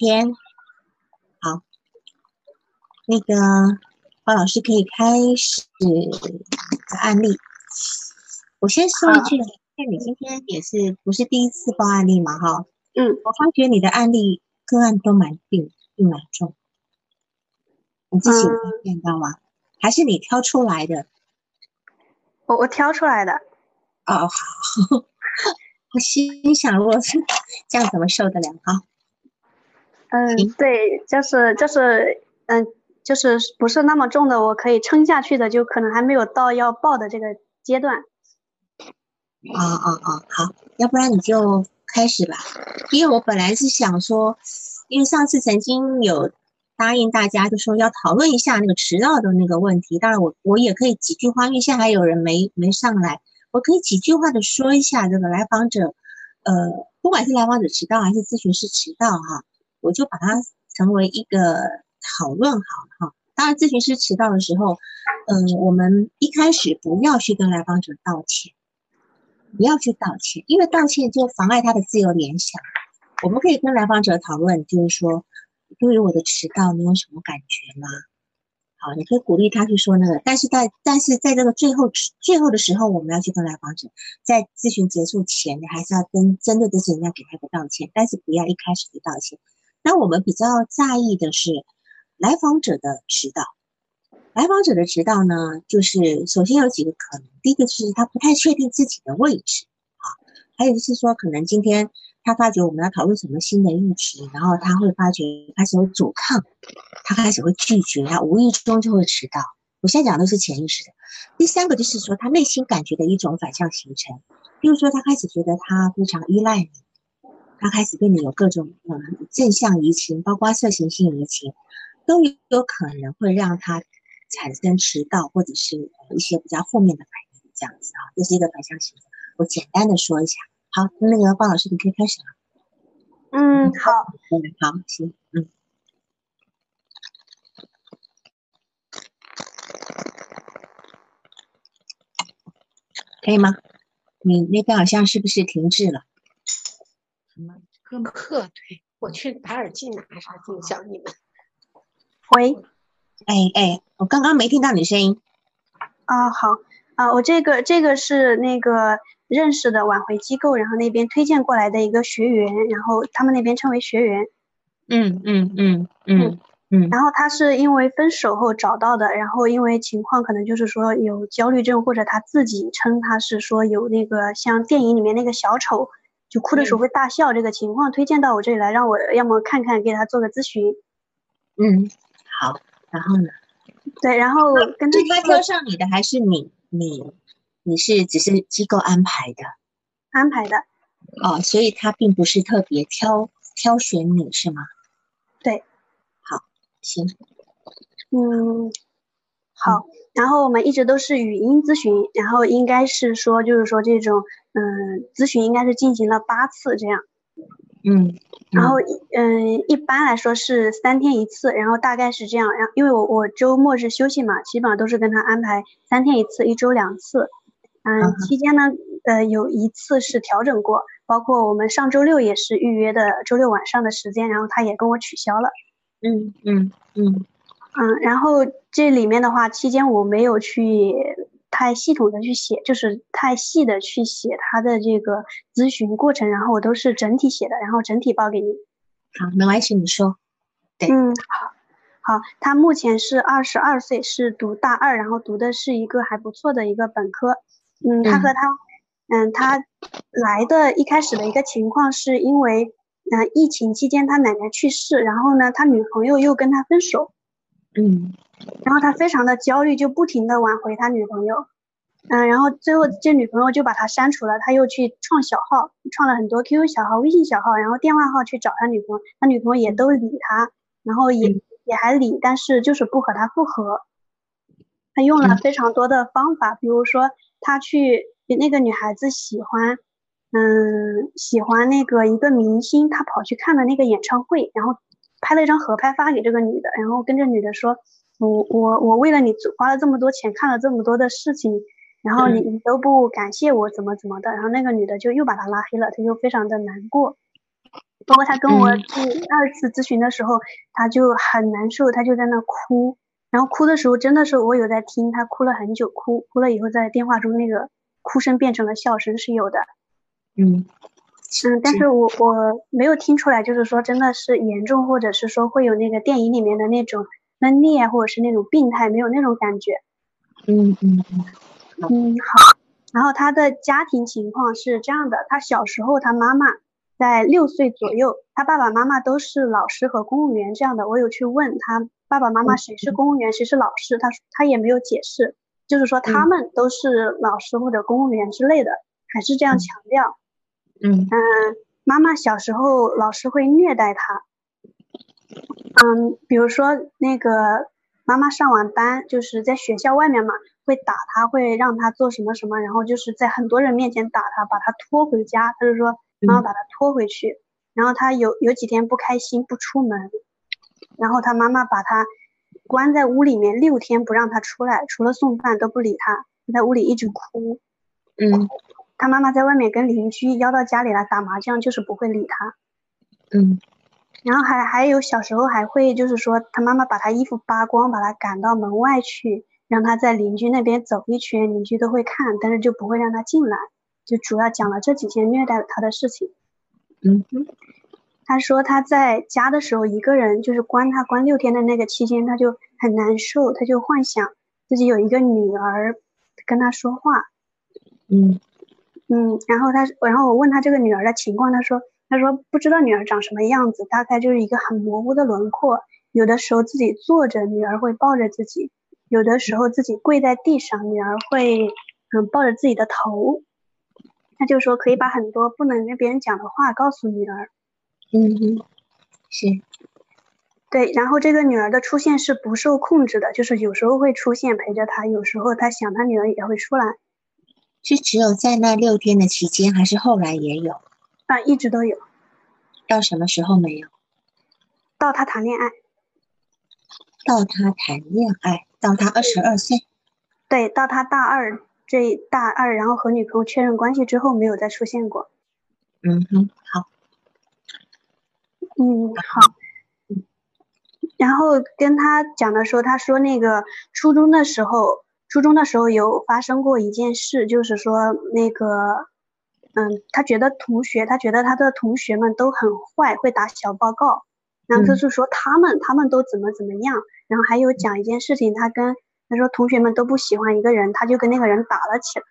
天。好，那个包老师可以开始案例。我先说一句，看你今天也是不是第一次报案例嘛？哈，嗯，我发觉你的案例个案都蛮病，病蛮重。你自己有发现到吗？还是你挑出来的？我我挑出来的。哦，好。我心想，如果是这样，怎么受得了？哈。嗯，对，就是就是，嗯，就是不是那么重的，我可以撑下去的，就可能还没有到要报的这个阶段。啊啊啊！好，要不然你就开始吧。因为我本来是想说，因为上次曾经有答应大家，就说要讨论一下那个迟到的那个问题。当然，我我也可以几句话，因为现在还有人没没上来，我可以几句话的说一下这个来访者，呃，不管是来访者迟到还是咨询师迟到，哈。我就把它成为一个讨论好了哈。当然，咨询师迟到的时候，嗯，我们一开始不要去跟来访者道歉，不要去道歉，因为道歉就妨碍他的自由联想。我们可以跟来访者讨论，就是说，对于我的迟到，你有什么感觉吗？好，你可以鼓励他去说那个，但是在但是在这个最后最后的时候，我们要去跟来访者，在咨询结束前，你还是要跟针对这事情要给他一个道歉，但是不要一开始就道歉。那我们比较在意的是来访者的迟到。来访者的迟到呢，就是首先有几个可能，第一个是他不太确定自己的位置啊，还有就是说，可能今天他发觉我们要讨论什么新的议题，然后他会发觉开始有阻抗，他开始会拒绝，他无意中就会迟到。我现在讲的是潜意识的。第三个就是说，他内心感觉的一种反向形成，比如说他开始觉得他非常依赖你。他开始对你有各种嗯正向移情，包括色情性移情，都有有可能会让他产生迟到或者是一些比较负面的反应，这样子啊，这是一个反向型。我简单的说一下，好，那个方老师你可以开始了。嗯，好，嗯，好，行，嗯，可以吗？你那边好像是不是停滞了？什么课？对我去把耳机拿上，影响你们。喂，哎哎，我刚刚没听到你声音。啊，好啊，我这个这个是那个认识的挽回机构，然后那边推荐过来的一个学员，然后他们那边称为学员。嗯嗯嗯嗯嗯。然后他是因为分手后找到的，然后因为情况可能就是说有焦虑症，或者他自己称他是说有那个像电影里面那个小丑。就哭的时候会大笑，这个情况推荐到我这里来，让我要么看看，给他做个咨询。嗯，好，然后呢？对，然后跟是他挑上你的，还是你你你是只是机构安排的？安排的。哦，所以他并不是特别挑挑选你是吗？对。好，行。嗯，好。然后我们一直都是语音咨询，然后应该是说，就是说这种。嗯，咨询应该是进行了八次这样，嗯，然后嗯，一般来说是三天一次，然后大概是这样，然后因为我我周末是休息嘛，基本上都是跟他安排三天一次，一周两次，嗯，期间呢，呃，有一次是调整过，包括我们上周六也是预约的周六晚上的时间，然后他也跟我取消了，嗯嗯嗯。嗯，然后这里面的话，期间我没有去。太系统的去写，就是太细的去写他的这个咨询过程，然后我都是整体写的，然后整体报给你。好，没关系，你说。对，嗯，好，好，他目前是二十二岁，是读大二，然后读的是一个还不错的一个本科。嗯，他和他，嗯，他来的一开始的一个情况是因为，嗯，疫情期间他奶奶去世，然后呢，他女朋友又跟他分手。嗯。然后他非常的焦虑，就不停的挽回他女朋友，嗯，然后最后这女朋友就把他删除了，他又去创小号，创了很多 QQ 小号、微信小号，然后电话号去找他女朋友，他女朋友也都理他，然后也也还理，但是就是不和他复合。他用了非常多的方法，比如说他去那个女孩子喜欢，嗯，喜欢那个一个明星，他跑去看了那个演唱会，然后拍了一张合拍发给这个女的，然后跟这女的说。我我我为了你花了这么多钱，看了这么多的事情，然后你你都不感谢我，怎么怎么的，然后那个女的就又把他拉黑了，他就非常的难过。包括他跟我第二次咨询的时候，他就很难受，他就在那哭，然后哭的时候真的是我有在听，他哭了很久，哭哭了以后在电话中那个哭声变成了笑声是有的，嗯嗯，但是我我没有听出来，就是说真的是严重，或者是说会有那个电影里面的那种分裂，或者是那种病态，没有那种感觉。嗯嗯嗯嗯，好。然后他的家庭情况是这样的，他小时候他妈妈在六岁左右，他爸爸妈妈都是老师和公务员这样的。我有去问他爸爸妈妈谁是公务员，谁是老师，他他也没有解释，就是说他们都是老师或者公务员之类的，还是这样强调。嗯嗯，妈妈小时候老师会虐待他，嗯，比如说那个妈妈上完班就是在学校外面嘛。会打他，会让他做什么什么，然后就是在很多人面前打他，把他拖回家。他就说妈妈把他拖回去，然后他有有几天不开心不出门，然后他妈妈把他关在屋里面六天不让他出来，除了送饭都不理他，在屋里一直哭。嗯，他妈妈在外面跟邻居邀到家里来打麻将，就是不会理他。嗯，然后还还有小时候还会就是说他妈妈把他衣服扒光，把他赶到门外去。让他在邻居那边走一圈，邻居都会看，但是就不会让他进来。就主要讲了这几件虐待他的事情。嗯哼，他说他在家的时候一个人，就是关他关六天的那个期间，他就很难受，他就幻想自己有一个女儿跟他说话。嗯嗯，然后他，然后我问他这个女儿的情况，他说他说不知道女儿长什么样子，大概就是一个很模糊的轮廓。有的时候自己坐着，女儿会抱着自己。有的时候自己跪在地上，女儿会嗯抱着自己的头，他就说可以把很多不能跟别人讲的话告诉女儿。嗯哼，是，对。然后这个女儿的出现是不受控制的，就是有时候会出现陪着他，有时候他想他女儿也会出来。是只有在那六天的期间，还是后来也有？啊，一直都有。到什么时候没有？到他谈恋爱。到他谈恋爱。到他二十二岁，对，到他大二这大二，然后和女朋友确认关系之后，没有再出现过。嗯哼，好，嗯好，然后跟他讲的时候，他说那个初中的时候，初中的时候有发生过一件事，就是说那个，嗯，他觉得同学，他觉得他的同学们都很坏，会打小报告。然后就是说他们他们都怎么怎么样，然后还有讲一件事情，他跟他说同学们都不喜欢一个人，他就跟那个人打了起来，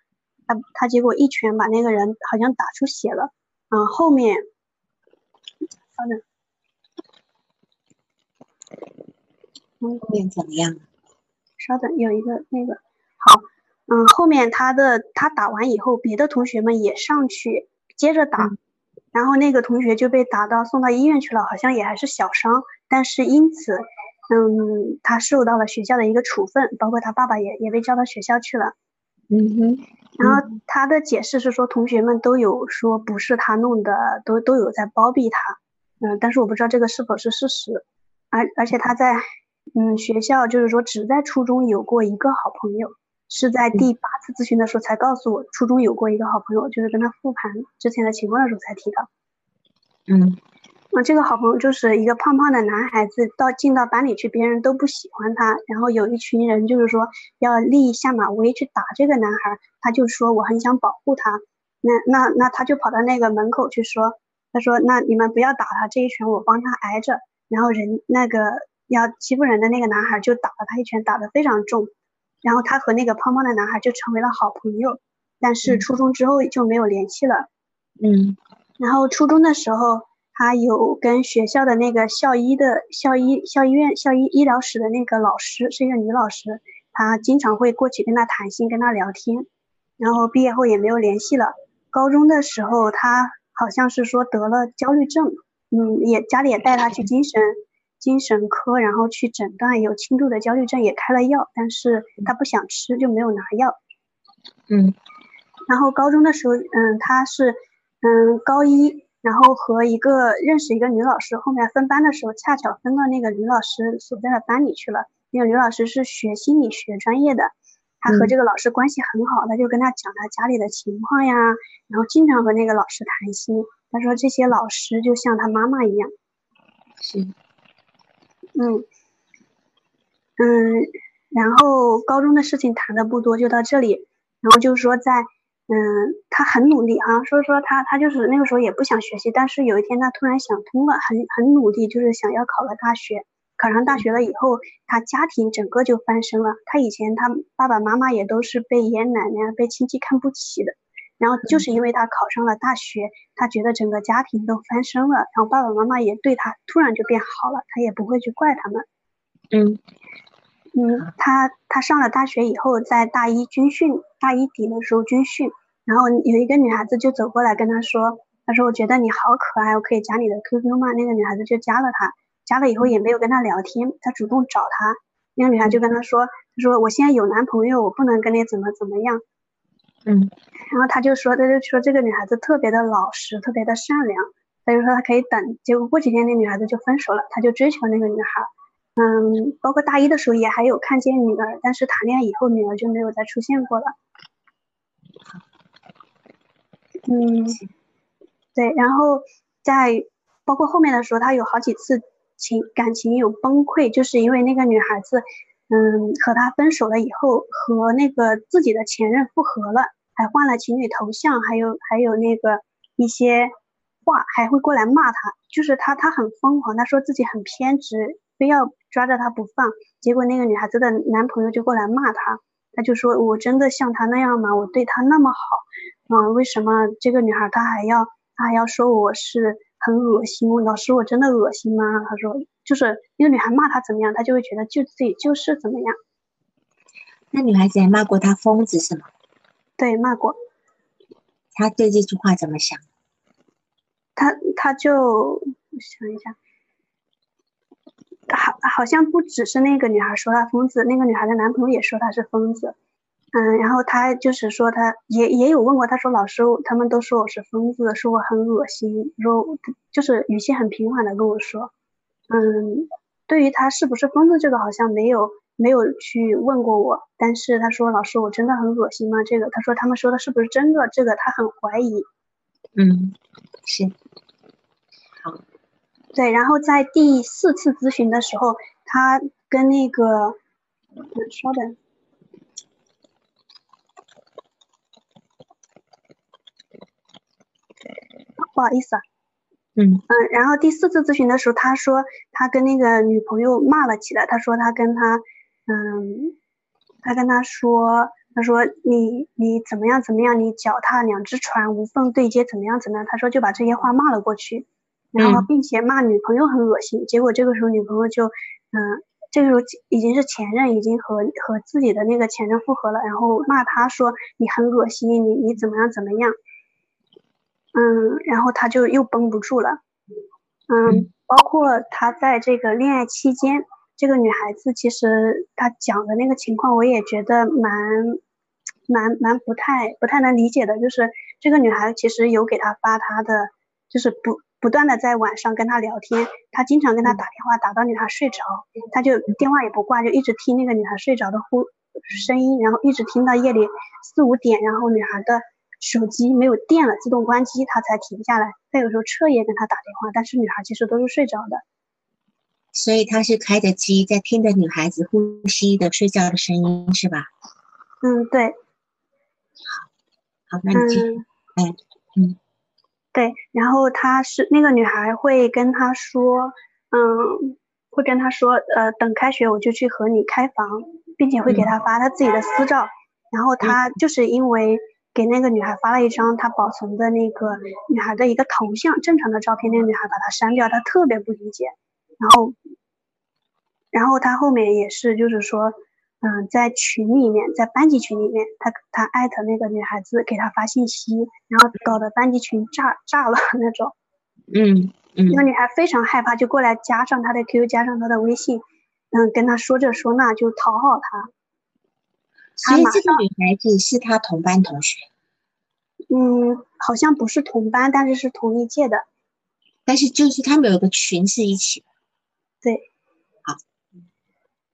他他结果一拳把那个人好像打出血了，嗯，后面，稍等，后面怎么样？稍等，有一个那个好，嗯，后面他的他打完以后，别的同学们也上去接着打。然后那个同学就被打到送到医院去了，好像也还是小伤，但是因此，嗯，他受到了学校的一个处分，包括他爸爸也也被叫到学校去了。嗯哼。然后他的解释是说，同学们都有说不是他弄的，都都有在包庇他。嗯，但是我不知道这个是否是事实。而而且他在，嗯，学校就是说只在初中有过一个好朋友。是在第八次咨询的时候才告诉我，初中有过一个好朋友，就是跟他复盘之前的情况的时候才提到。嗯，那这个好朋友就是一个胖胖的男孩子，到进到班里去，别人都不喜欢他，然后有一群人就是说要立下马威去打这个男孩，他就说我很想保护他，那那那他就跑到那个门口去说，他说那你们不要打他，这一拳我帮他挨着，然后人那个要欺负人的那个男孩就打了他一拳，打得非常重。然后他和那个胖胖的男孩就成为了好朋友，但是初中之后就没有联系了。嗯，然后初中的时候，他有跟学校的那个校医的校医校医院校医医疗室的那个老师是一个女老师，她经常会过去跟他谈心，跟他聊天。然后毕业后也没有联系了。高中的时候，他好像是说得了焦虑症，嗯，也家里也带他去精神。精神科，然后去诊断有轻度的焦虑症，也开了药，但是他不想吃，就没有拿药。嗯，然后高中的时候，嗯，他是，嗯，高一，然后和一个认识一个女老师，后面分班的时候，恰巧分到那个女老师所在的班里去了。那个女老师是学心理学专业的，他和这个老师关系很好，他就跟他讲他家里的情况呀，然后经常和那个老师谈心。他说这些老师就像他妈妈一样。是，嗯嗯，然后高中的事情谈的不多，就到这里。然后就是说在，嗯，他很努力哈，说说他他就是那个时候也不想学习，但是有一天他突然想通了，很很努力，就是想要考个大学。考上大学了以后，他家庭整个就翻身了。他以前他爸爸妈妈也都是被爷爷奶奶、被亲戚看不起的，然后就是因为他考上了大学，他觉得整个家庭都翻身了，然后爸爸妈妈也对他突然就变好了，他也不会去怪他们。嗯嗯，他他上了大学以后，在大一军训，大一底的时候军训，然后有一个女孩子就走过来跟他说：“他说我觉得你好可爱，我可以加你的 QQ 吗？”那个女孩子就加了他。加了以后也没有跟他聊天，他主动找他，那个女孩就跟他说：“他说我现在有男朋友，我不能跟你怎么怎么样。”嗯，然后他就说，他就说这个女孩子特别的老实，特别的善良，他就说他可以等。结果过几天那女孩子就分手了，他就追求那个女孩。嗯，包括大一的时候也还有看见女儿，但是谈恋爱以后女儿就没有再出现过了。嗯，对，然后在包括后面的时候，他有好几次。情感情有崩溃，就是因为那个女孩子，嗯，和他分手了以后，和那个自己的前任复合了，还换了情侣头像，还有还有那个一些话，还会过来骂他，就是他他很疯狂，他说自己很偏执，非要抓着他不放，结果那个女孩子的男朋友就过来骂他，他就说我真的像他那样吗？我对他那么好，嗯，为什么这个女孩她还要她还要说我是？很恶心，老师，我真的恶心吗？他说，就是那个女孩骂他怎么样，他就会觉得就自己就是怎么样。那女孩子还骂过他疯子是吗？对，骂过。他对这句话怎么想？他他就想一下，好，好像不只是那个女孩说他疯子，那个女孩的男朋友也说他是疯子。嗯，然后他就是说，他也也有问过，他说老师，他们都说我是疯子，说我很恶心，说就是语气很平缓的跟我说，嗯，对于他是不是疯子这个好像没有没有去问过我，但是他说老师，我真的很恶心吗？这个他说他们说的是不是真的？这个他很怀疑。嗯，是，好，对，然后在第四次咨询的时候，他跟那个，稍等。不好意思啊，嗯嗯，然后第四次咨询的时候，他说他跟那个女朋友骂了起来。他说他跟他，嗯，他跟他说，他说你你怎么样怎么样，你脚踏两只船无缝对接，怎么样怎么样？他说就把这些话骂了过去，然后并且骂女朋友很恶心。结果这个时候女朋友就，嗯，这个时候已经是前任，已经和和自己的那个前任复合了，然后骂他说你很恶心，你你怎么样怎么样？嗯，然后他就又绷不住了，嗯，包括他在这个恋爱期间，这个女孩子其实她讲的那个情况，我也觉得蛮蛮蛮不太不太能理解的，就是这个女孩其实有给她发她的，就是不不断的在晚上跟他聊天，他经常跟他打电话，打到女孩睡着，他就电话也不挂，就一直听那个女孩睡着的呼声音，然后一直听到夜里四五点，然后女孩的。手机没有电了，自动关机，他才停下来。他有时候彻夜跟他打电话，但是女孩其实都是睡着的。所以他是开着机在听着女孩子呼吸的睡觉的声音，是吧？嗯，对。好，好，那你继续。哎，嗯，对。然后他是那个女孩会跟他说，嗯，会跟他说，呃，等开学我就去和你开房，并且会给他发他自己的私照。然后他就是因为。给那个女孩发了一张他保存的那个女孩的一个头像，正常的照片，那个女孩把他删掉，他特别不理解。然后，然后他后面也是，就是说，嗯，在群里面，在班级群里面，他他艾特那个女孩子给她发信息，然后搞得班级群炸炸了那种。嗯嗯。那个女孩非常害怕，就过来加上他的 QQ，加上他的微信，嗯，跟他说这说那，就讨好他。所以这个女孩子是他同班同学，嗯，好像不是同班，但是是同一届的。但是就是他们有个群是一起的。对，好，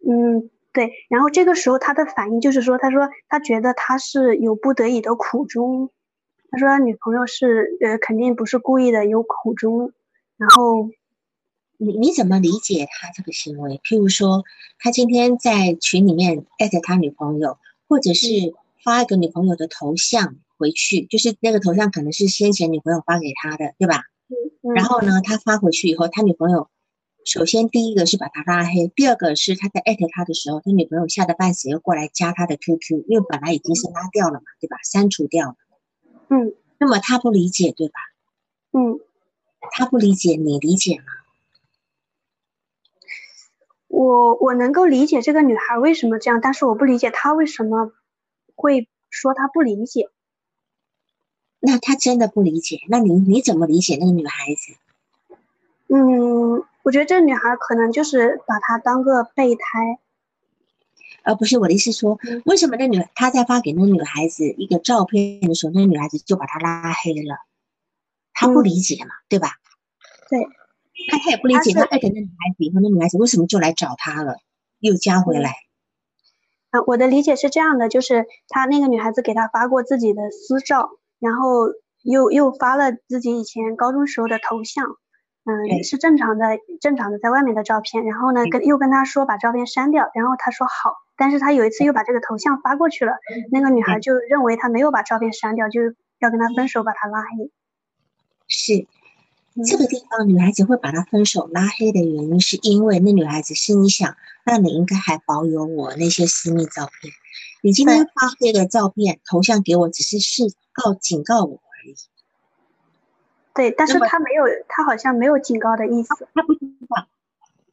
嗯，对，然后这个时候他的反应就是说，他说他觉得他是有不得已的苦衷，他说他女朋友是呃肯定不是故意的，有苦衷。然后你你怎么理解他这个行为？譬如说，他今天在群里面艾特他女朋友，或者是发一个女朋友的头像回去，就是那个头像可能是先前女朋友发给他的，对吧？嗯然后呢，他发回去以后，他女朋友首先第一个是把他拉黑，第二个是他在艾特他的时候，他女朋友吓得半死，又过来加他的 QQ，因为本来已经是拉掉了嘛，对吧？删除掉了。嗯那么他不理解，对吧？嗯，他不理解，你理解吗？我我能够理解这个女孩为什么这样，但是我不理解她为什么会说她不理解。那他真的不理解，那你你怎么理解那个女孩子？嗯，我觉得这女孩可能就是把她当个备胎。而不是我的意思说，为什么那女他在发给那女孩子一个照片的时候，那女孩子就把他拉黑了？他不理解嘛，对吧？对，他他也不理解，他是他艾特那女孩子以后，那女孩子为什么就来找他了，又加回来？啊，我的理解是这样的，就是他那个女孩子给他发过自己的私照，然后又又发了自己以前高中时候的头像，对。嗯，是正常的正常的在外面的照片，然后呢跟又跟他说把照片删掉，然后他说好，但是他有一次又把这个头像发过去了，那个女孩就认为他没有把照片删掉，就要跟他分手，把他拉黑。是嗯。这个地方，女孩子会把他分手拉黑的原因，是因为那女孩子心里想，那你应该还保有我那些私密照片。你今天发这个照片头像给我，只是示告警告我而已。对，但是他没有，他好像没有警告的意思。他不知道。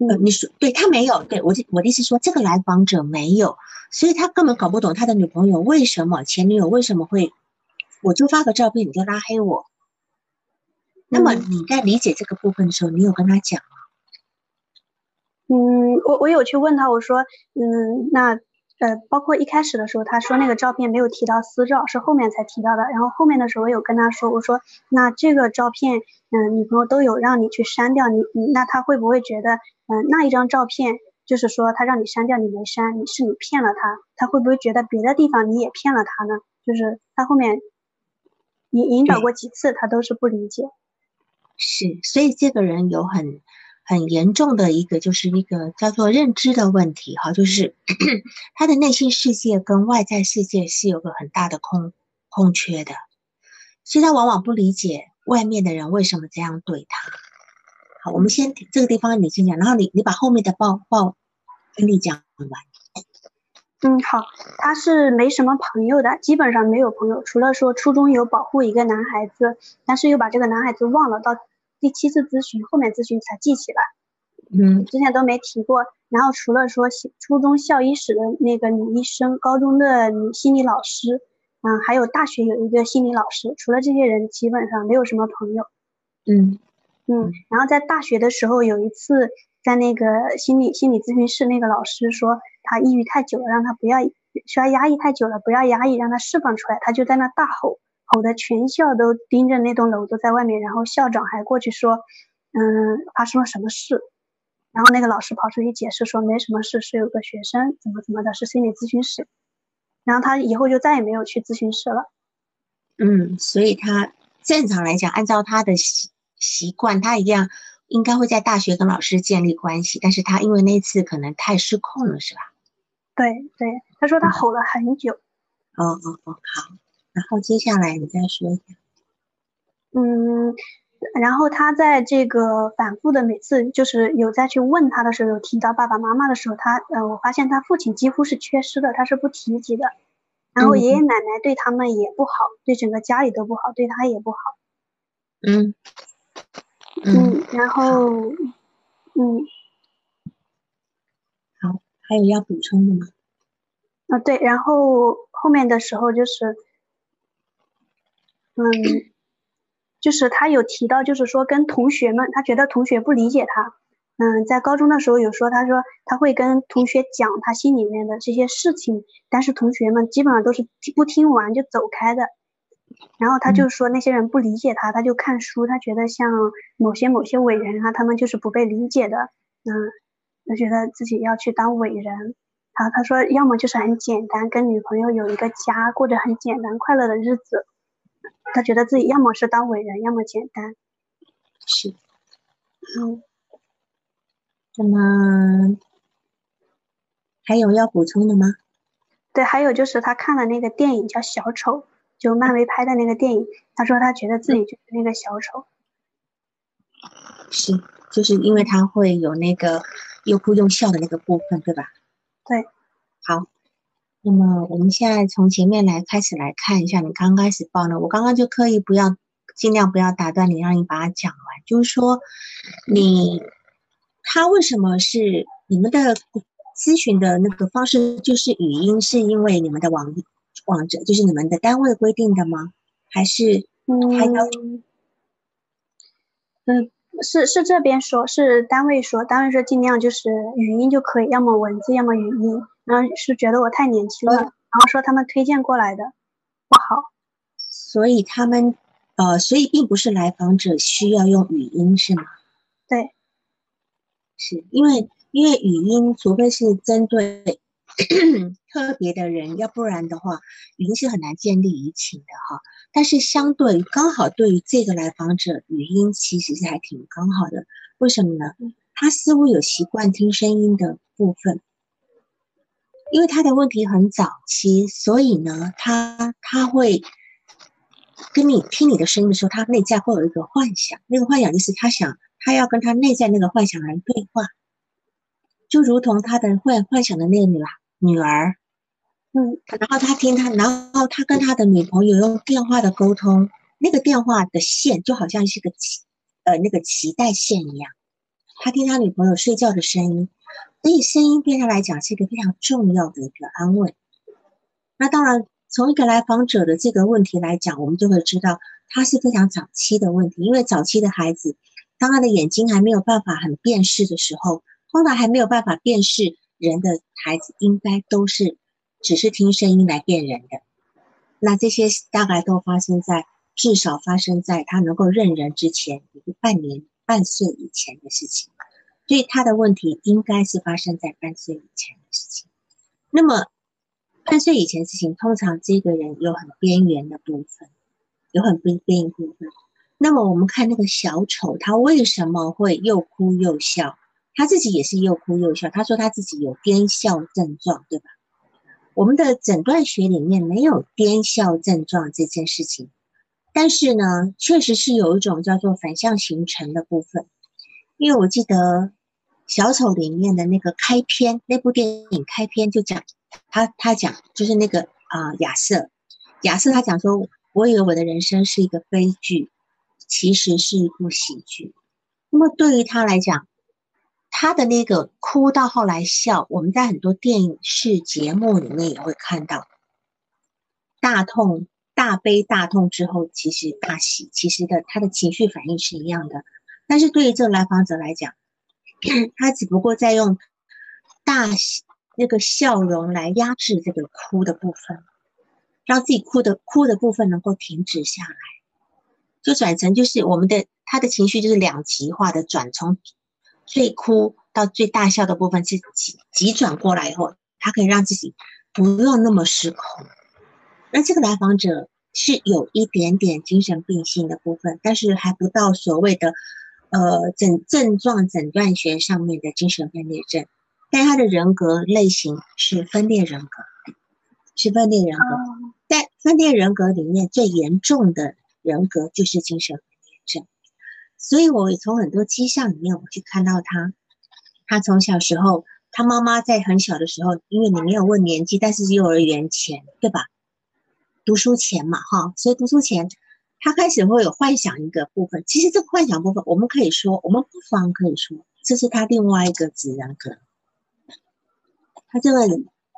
呃，你说对他没有，对我的我的意思说，这个来访者没有，所以他根本搞不懂他的女朋友为什么前女友为什么会，我就发个照片你就拉黑我。那么嗯你在理解这个部分的时候，你有跟他讲吗？嗯，我我有去问他，我说，嗯，那呃，包括一开始的时候，他说那个照片没有提到私照，是后面才提到的。然后后面的时候，我有跟他说，我说，那这个照片，嗯，女朋友都有让你去删掉，你你那他会不会觉得，嗯，那一张照片就是说他让你删掉，你没删，你是你骗了他，他会不会觉得别的地方你也骗了他呢？就是他后面你引导过几次，他都是不理解。是，所以这个人有很很严重的一个，就是一个叫做认知的问题哈，就是 他的内心世界跟外在世界是有个很大的空空缺的，所以他往往不理解外面的人为什么这样对他。好，我们先这个地方你先讲，然后你你把后面的报报跟你讲完。嗯，好，他是没什么朋友的，基本上没有朋友，除了说初中有保护一个男孩子，但是又把这个男孩子忘了，到第七次咨询，后面咨询才记起来，嗯之前都没提过。然后除了说初中校医室的那个女医生，高中的女心理老师，嗯，还有大学有一个心理老师，除了这些人，基本上没有什么朋友。嗯嗯，然后在大学的时候有一次，在那个心理心理咨询室，那个老师说他抑郁太久了，让他不要说他压抑太久了，不要压抑，让他释放出来。他就在那大吼，吼的全校都盯着那栋楼都在外面，然后校长还过去说，嗯，发生了什么事？然后那个老师跑出去解释说没什么事，是有个学生怎么怎么的，是心理咨询室。然后他以后就再也没有去咨询室了。嗯，所以他正常来讲，按照他的习习惯，他一样应该会在大学跟老师建立关系，但是他因为那次可能太失控了，是吧？对对，他说他吼了很久。哦哦哦，好。然后接下来你再说一下。嗯，然后他在这个反复的每次就是有再去问他的时候，有提到爸爸妈妈的时候，他呃，我发现他父亲几乎是缺失的，他是不提及的。然后爷爷奶奶对他们也不好，对整个家里都不好，对他也不好。嗯嗯，然后嗯好还有要补充的吗？啊对，然后后面的时候就是嗯，就是他有提到，就是说跟同学们，他觉得同学不理解他。嗯，在高中的时候有说，他说他会跟同学讲他心里面的这些事情，但是同学们基本上都是不听完就走开的。然后他就说那些人不理解他，他就看书，他觉得像某些某些伟人啊，他们就是不被理解的。嗯，他觉得自己要去当伟人。然后他说，要么就是很简单，跟女朋友有一个家，过着很简单快乐的日子。他觉得自己要么是当伟人，要么简单。是，嗯，那么还有要补充的吗？对，还有就是他看了那个电影叫《小丑》，就漫威拍的那个电影。他说他觉得自己就是那个小丑。是，就是因为他会有那个又哭又笑的那个部分，对吧？对。好，那么我们现在从前面来开始来看一下，你刚开始报呢，我刚刚就刻意不要，尽量不要打断你，让你把它讲完。就是说，你他为什么是你们的？咨询的那个方式就是语音，是因为你们的网网者就是你们的单位规定的吗？还是还要？嗯，是是这边说，是单位说，单位说尽量就是语音就可以，要么文字，要么语音。然后是觉得我太年轻了，然后说他们推荐过来的不好，所以他们呃，所以并不是来访者需要用语音是吗？对，是因为。因为语音，除非是针对 特别的人，要不然的话，语音是很难建立移情的哈。但是相对刚好对于这个来访者，语音其实是还挺刚好的。为什么呢？他似乎有习惯听声音的部分，因为他的问题很早期，所以呢，他他会跟你听你的声音的时候，他内在会有一个幻想，那个幻想就是他想他要跟他内在那个幻想人对话。就如同他的幻幻想的那个女女儿，嗯，然后他听他，然后他跟他的女朋友用电话的沟通，那个电话的线就好像是个脐，呃，那个脐带线一样。他听他女朋友睡觉的声音，所以声音对他来讲是一个非常重要的一个安慰。那当然，从一个来访者的这个问题来讲，我们就会知道他是非常早期的问题，因为早期的孩子，当他的眼睛还没有办法很辨识的时候。通常还没有办法辨识人的孩子，应该都是只是听声音来辨人的。那这些大概都发生在至少发生在他能够认人之前，一个半年半岁以前的事情。所以他的问题应该是发生在半岁以前的事情。那么半岁以前事情，通常这个人有很边缘的部分，有很边边缘部分。那么我们看那个小丑，他为什么会又哭又笑？他自己也是又哭又笑。他说他自己有癫笑症状，对吧？我们的诊断学里面没有癫笑症状这件事情，但是呢，确实是有一种叫做反向形成的部分。因为我记得小丑里面的那个开篇，那部电影开篇就讲他，他讲就是那个啊亚瑟，亚瑟他讲说，我以为我的人生是一个悲剧，其实是一部喜剧。那么对于他来讲，他的那个哭到后来笑，我们在很多电视节目里面也会看到，大痛、大悲、大痛之后，其实大喜，其实的他的情绪反应是一样的。但是对于这个来访者来讲，他只不过在用大那个笑容来压制这个哭的部分，让自己哭的哭的部分能够停止下来，就转成就是我们的他的情绪就是两极化的转从。最哭到最大笑的部分是急急转过来以后，他可以让自己不用那么失控。那这个来访者是有一点点精神病性的部分，但是还不到所谓的呃诊症状诊断学上面的精神分裂症，但他的人格类型是分裂人格，是分裂人格。在分裂人格里面最严重的人格就是精神分裂症。所以，我从很多迹象里面，我去看到他，他从小时候，他妈妈在很小的时候，因为你没有问年纪，但是幼儿园前，对吧？读书前嘛，哈，所以读书前，他开始会有幻想一个部分。其实这个幻想部分，我们可以说，我们不妨可以说，这是他另外一个子人格。他这个，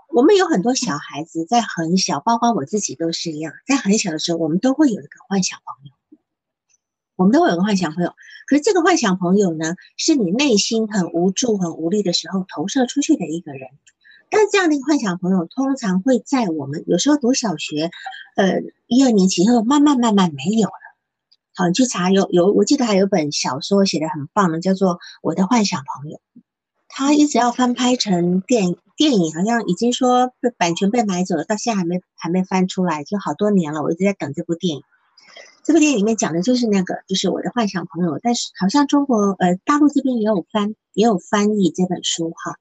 我们有很多小孩子在很小，包括我自己都是一样，在很小的时候，我们都会有一个幻想朋友。我们都会有个幻想朋友，可是这个幻想朋友呢，是你内心很无助、很无力的时候投射出去的一个人。但是这样的一个幻想朋友，通常会在我们有时候读小学，呃，一二年级后，慢慢慢慢没有了。好，你去查有有，我记得还有本小说写的很棒的，叫做《我的幻想朋友》。他一直要翻拍成电电影好像已经说版权被买走了，到现在还没还没翻出来，就好多年了，我一直在等这部电影。这部电影里面讲的就是那个，就是我的幻想朋友，但是好像中国呃大陆这边也有翻也有翻译这本书哈，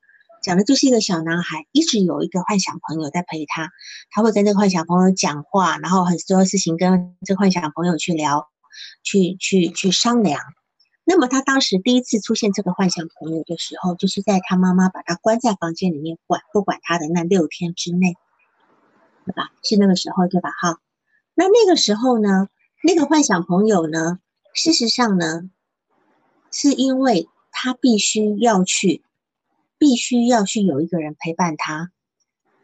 讲的就是一个小男孩一直有一个幻想朋友在陪他，他会跟这个幻想朋友讲话，然后很多事情跟这个幻想朋友去聊，去去去商量。那么他当时第一次出现这个幻想朋友的时候，就是在他妈妈把他关在房间里面管不管他的那六天之内，对吧？是那个时候对吧？哈，那那个时候呢，那个幻想朋友呢，事实上呢，是因为他必须要去，必须要去有一个人陪伴他，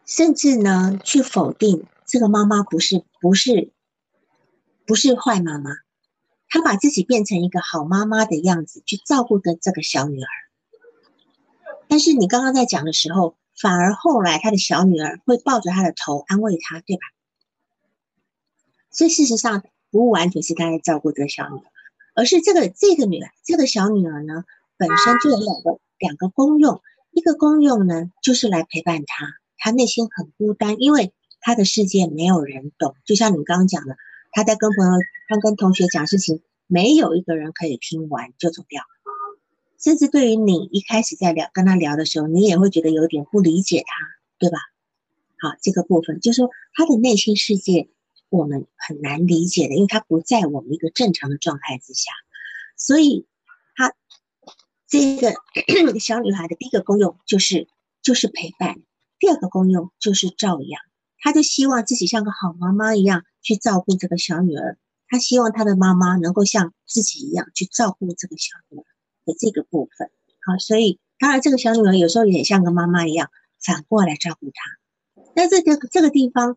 甚至呢，去否定这个妈妈不是不是不是坏妈妈。她把自己变成一个好妈妈的样子去照顾的这个小女儿，但是你刚刚在讲的时候，反而后来他的小女儿会抱着他的头安慰他，对吧？所以事实上不完全是他在照顾这个小女儿，而是这个这个女儿这个小女儿呢本身就有两个两个功用，一个功用呢就是来陪伴他，他内心很孤单，因为他的世界没有人懂，就像你刚刚讲的。他在跟朋友、他跟同学讲事情，没有一个人可以听完就走掉。甚至对于你一开始在聊跟他聊的时候，你也会觉得有点不理解他，对吧？好，这个部分就是说他的内心世界我们很难理解的，因为他不在我们一个正常的状态之下。所以，这个 小女孩的第一个功用就是就是陪伴，第二个功用就是照养。她就希望自己像个好妈妈一样去照顾这个小女儿，她希望她的妈妈能够像自己一样去照顾这个小女儿的这个部分。好，所以当然这个小女儿有时候也像个妈妈一样反过来照顾他。那这个这个地方，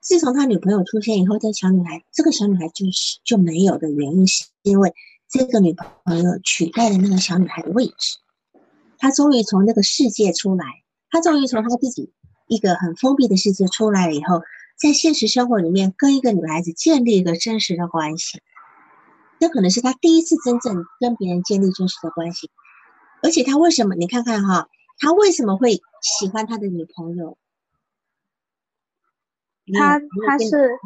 自从他女朋友出现以后，这小女孩这个小女孩就是就没有的原因，是因为这个女朋友取代了那个小女孩的位置。她终于从那个世界出来，她终于从她自己。一个很封闭的世界出来了以后，在现实生活里面跟一个女孩子建立一个真实的关系，这可能是他第一次真正跟别人建立真实的关系。而且他为什么？你看看哈，他为什么会喜欢他的女朋友？他他是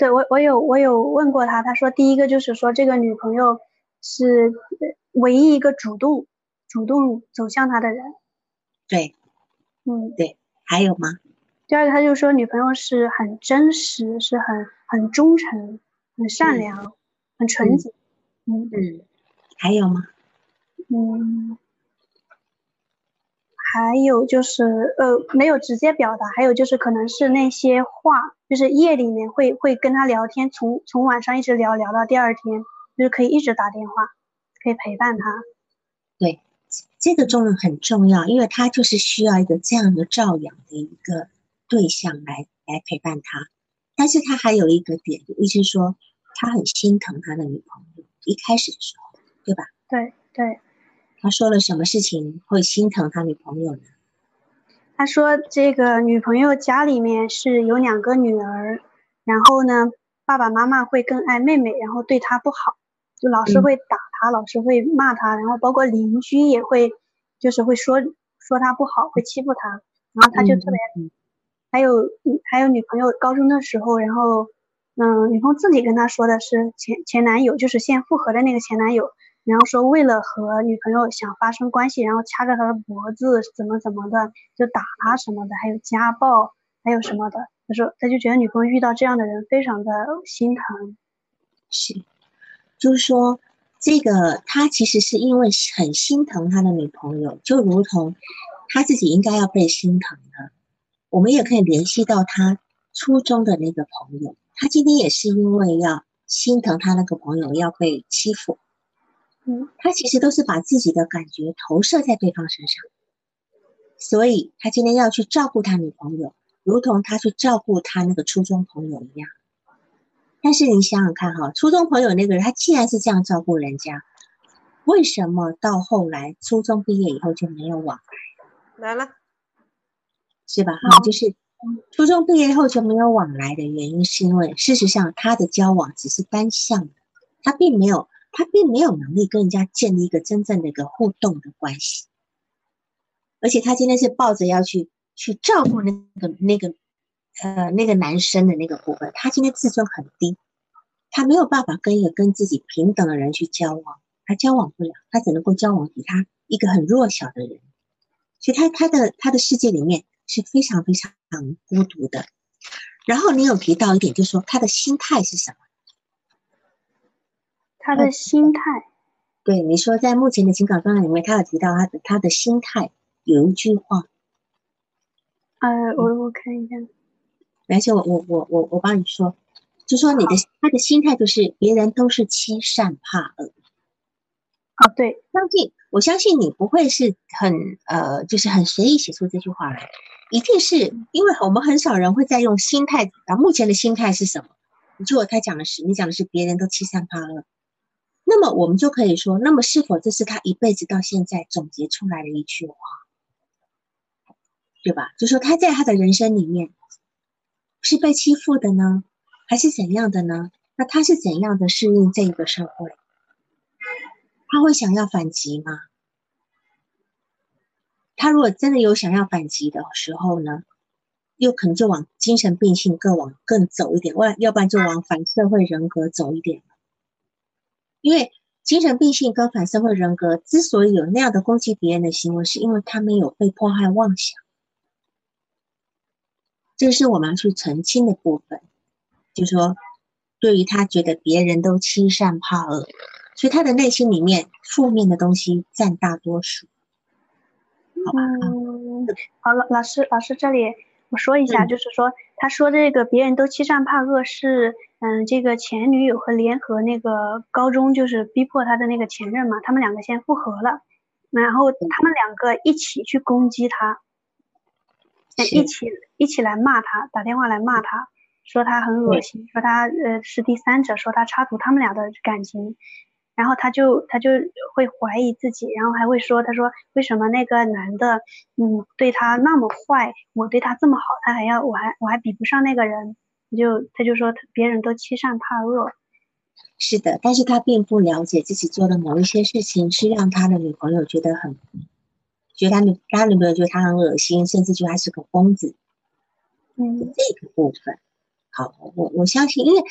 对我我有我有问过他，他说第一个就是说这个女朋友是唯一一个主动主动走向他的人。对，嗯，对。还有吗？第二个，他就说女朋友是很真实，是很很忠诚、很善良、很纯洁。嗯嗯，还有吗？嗯，还有就是呃，没有直接表达。还有就是可能是那些话，就是夜里面会会跟他聊天，从从晚上一直聊聊到第二天，就是可以一直打电话，可以陪伴他。对。这个重要很重要，因为他就是需要一个这样的照养的一个对象来来陪伴他。但是他还有一个点，意思说他很心疼他的女朋友。一开始的时候，对吧？对对。他说了什么事情会心疼他女朋友呢？他说这个女朋友家里面是有两个女儿，然后呢，爸爸妈妈会更爱妹妹，然后对她不好。就老是会打她，老是会骂她，然后包括邻居也会，就是会说说她不好，会欺负她，然后他就特别，还有还有女朋友高中的时候，然后嗯，女朋友自己跟他说的是前前男友，就是现复合的那个前男友，然后说为了和女朋友想发生关系，然后掐着她的脖子，怎么怎么的，就打她什么的，还有家暴，还有什么的，他说他就觉得女朋友遇到这样的人非常的心疼，是。就是说，这个他其实是因为很心疼他的女朋友，就如同他自己应该要被心疼的。我们也可以联系到他初中的那个朋友，他今天也是因为要心疼他那个朋友要被欺负，嗯，他其实都是把自己的感觉投射在对方身上，所以他今天要去照顾他女朋友，如同他去照顾他那个初中朋友一样。但是你想想看哈，初中朋友那个人，他既然是这样照顾人家，为什么到后来初中毕业以后就没有往来？来了，是吧？哈，就是初中毕业后就没有往来的原因，是因为事实上他的交往只是单向的，他并没有，他并没有能力跟人家建立一个真正的一个互动的关系。而且他今天是抱着要去去照顾那个那个呃那个男生的那个部分，他今天自尊很低，他没有办法跟一个跟自己平等的人去交往，他交往不了，他只能够交往比他一个很弱小的人，所以他他的他的世界里面是非常非常孤独的。然后你有提到一点，就是说他的心态是什么？他的心态，对你说，在目前的情感状态里面，他有提到他的他的心态。有一句话，呃，我我看一下，而且我我我我我帮你说，就说你的他的心态就是别人都是欺善怕恶。啊，对，相信我相信你不会是很呃，就是很随意写出这句话来，一定是因为我们很少人会再用心态啊。目前的心态是什么？就他讲的是，你讲的是别人都欺善怕恶，那么我们就可以说，那么是否这是他一辈子到现在总结出来的一句话？对吧？就说他在他的人生里面是被欺负的呢，还是怎样的呢？那他是怎样的适应这一个社会？他会想要反击吗？他如果真的有想要反击的时候呢，又可能就往精神病性更往更走一点，要要不然就往反社会人格走一点。因为精神病性跟反社会人格之所以有那样的攻击别人的行为，是因为他们有被迫害妄想。这是我们要去澄清的部分，就是说，对于他觉得别人都欺善怕恶，所以他的内心里面负面的东西占大多数，好吧？嗯，好了，老师，老师这里我说一下，就是说，他说这个别人都欺善怕恶是，嗯，这个前女友和联合那个高中就是逼迫他的那个前任嘛，他们两个先复合了，然后他们两个一起去攻击他。一起一起来骂他，打电话来骂他，说他很恶心，说他呃是第三者，说他插足他们俩的感情，然后他就他就会怀疑自己，然后还会说，他说为什么那个男的嗯对他那么坏，我对他这么好，他还要我还我还比不上那个人，就他就说别人都欺善怕恶，是的，但是他并不了解自己做的某一些事情是让他的女朋友觉得很。觉得他女他女朋友觉得他很恶心，甚至觉得他是个疯子。嗯，这个部分，好，我我相信，因为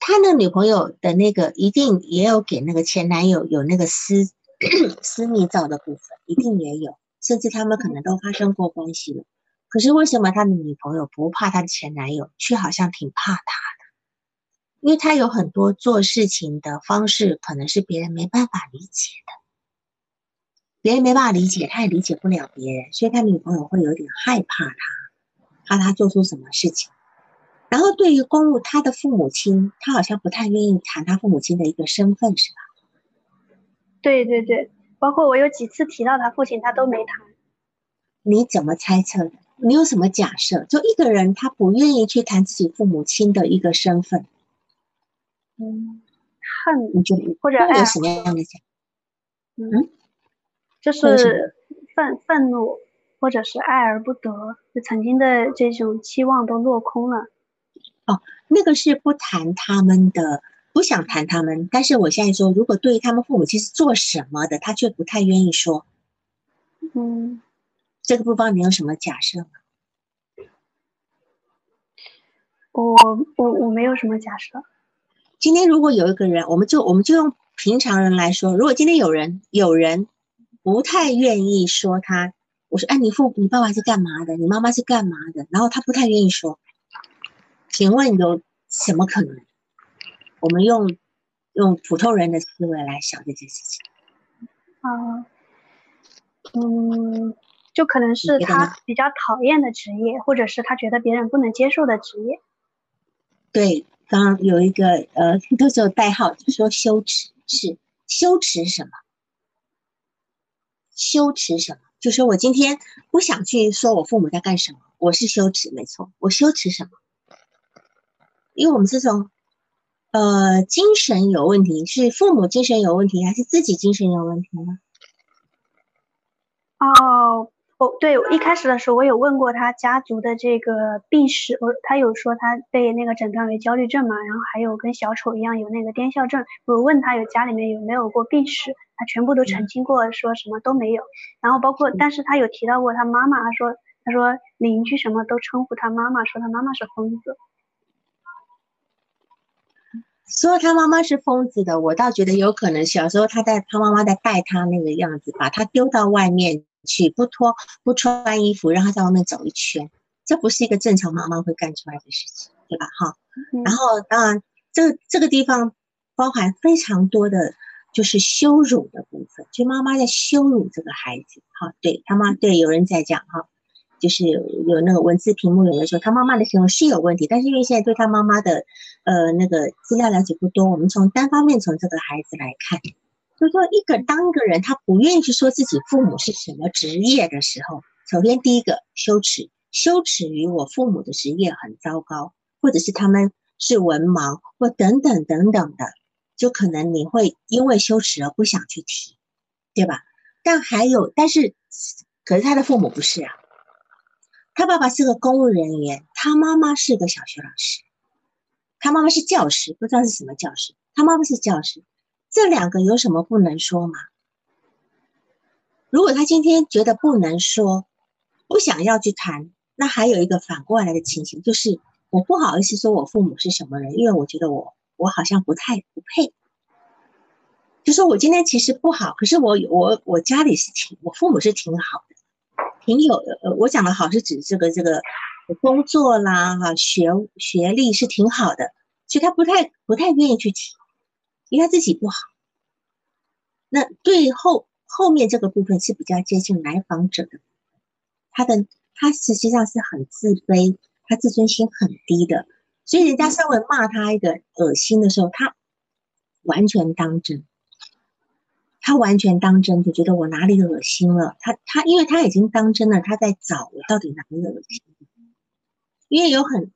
他的女朋友的那个一定也有给那个前男友有那个私 私密照的部分，一定也有，甚至他们可能都发生过关系了。可是为什么他的女朋友不怕他的前男友，却好像挺怕他的？因为他有很多做事情的方式，可能是别人没办法理解的。别人没办法理解，他也理解不了别人，所以他女朋友会有点害怕他，怕他做出什么事情。然后对于公路，他的父母亲，他好像不太愿意谈他父母亲的一个身份，是吧？对对对，包括我有几次提到他父亲，他都没谈。你怎么猜测的？你有什么假设？就一个人，他不愿意去谈自己父母亲的一个身份，嗯，恨，你觉得或者有什么样的假？嗯。就是愤愤怒，或者是爱而不得，就曾经的这种期望都落空了。哦，那个是不谈他们的，不想谈他们。但是我现在说，如果对于他们父母亲是做什么的，他却不太愿意说。嗯，这个部分你有什么假设吗？我我我没有什么假设。今天如果有一个人，我们就我们就用平常人来说，如果今天有人有人。不太愿意说他，我说哎，你父你爸爸是干嘛的？你妈妈是干嘛的？然后他不太愿意说，请问有什么可能？我们用用普通人的思维来想这件事情。啊，嗯，就可能是他比较讨厌的职业，或者是他觉得别人不能接受的职业。对，刚刚有一个呃，都是有代号，就说羞耻是羞耻什么？羞耻什么？就说我今天不想去说我父母在干什么，我是羞耻，没错，我羞耻什么？因为我们这种，呃，精神有问题，是父母精神有问题，还是自己精神有问题呢？哦，哦，对，一开始的时候我有问过他家族的这个病史，我他有说他被那个诊断为焦虑症嘛，然后还有跟小丑一样有那个癫痫症。我问他有家里面有没有过病史，他全部都澄清过，说什么都没有。然后包括，但是他有提到过他妈妈，他说他说邻居什么都称呼他妈妈，说他妈妈是疯子。说他妈妈是疯子的，我倒觉得有可能小时候他在他妈妈在带他那个样子，把他丢到外面。去不脱不穿衣服，让他在外面走一圈，这不是一个正常妈妈会干出来的事情，对吧？哈，然后当然，这这个地方包含非常多的，就是羞辱的部分，就妈妈在羞辱这个孩子。哈，对他妈，对有人在讲哈，就是有那个文字屏幕，有的时候他妈妈的行为是有问题，但是因为现在对他妈妈的呃那个资料了解不多，我们从单方面从这个孩子来看。就说一个当一个人他不愿意去说自己父母是什么职业的时候，首先第一个羞耻，羞耻于我父母的职业很糟糕，或者是他们是文盲或等等等等的，就可能你会因为羞耻而不想去提，对吧？但还有，但是可是他的父母不是啊，他爸爸是个公务人员，他妈妈是个小学老师，他妈妈是教师，不知道是什么教师，他妈妈是教师。这两个有什么不能说吗？如果他今天觉得不能说，不想要去谈，那还有一个反过来的情形，就是我不好意思说我父母是什么人，因为我觉得我我好像不太不配。就说我今天其实不好，可是我我我家里是挺，我父母是挺好的，挺有呃，我讲的好是指这个这个工作啦哈，学学历是挺好的，所以他不太不太愿意去提。因为他自己不好，那对后后面这个部分是比较接近来访者的，他的他实际上是很自卑，他自尊心很低的，所以人家稍微骂他一个恶心的时候，他完全当真，他完全当真，就觉得我哪里恶心了，他他因为他已经当真了，他在找我到底哪里恶心，因为有很。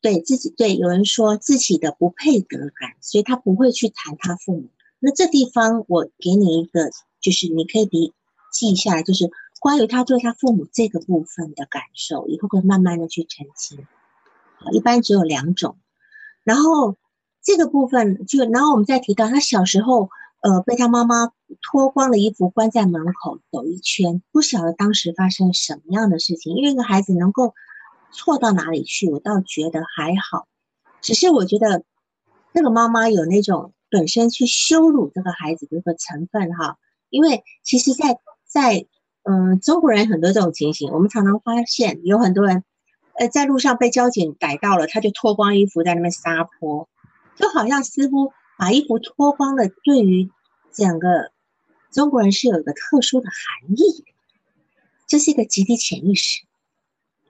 对自己，对有人说自己的不配得感，所以他不会去谈他父母。那这地方我给你一个，就是你可以记记下来，就是关于他对他父母这个部分的感受，以后会慢慢的去澄清。一般只有两种。然后这个部分就，然后我们再提到他小时候，呃，被他妈妈脱光了衣服关在门口走一圈，不晓得当时发生什么样的事情，因为一个孩子能够。错到哪里去？我倒觉得还好，只是我觉得那个妈妈有那种本身去羞辱这个孩子的一个成分哈。因为其实，在在嗯中国人很多这种情形，我们常常发现有很多人呃在路上被交警逮到了，他就脱光衣服在那边撒泼，就好像似乎把衣服脱光了，对于整个中国人是有一个特殊的含义，这是一个集体潜意识。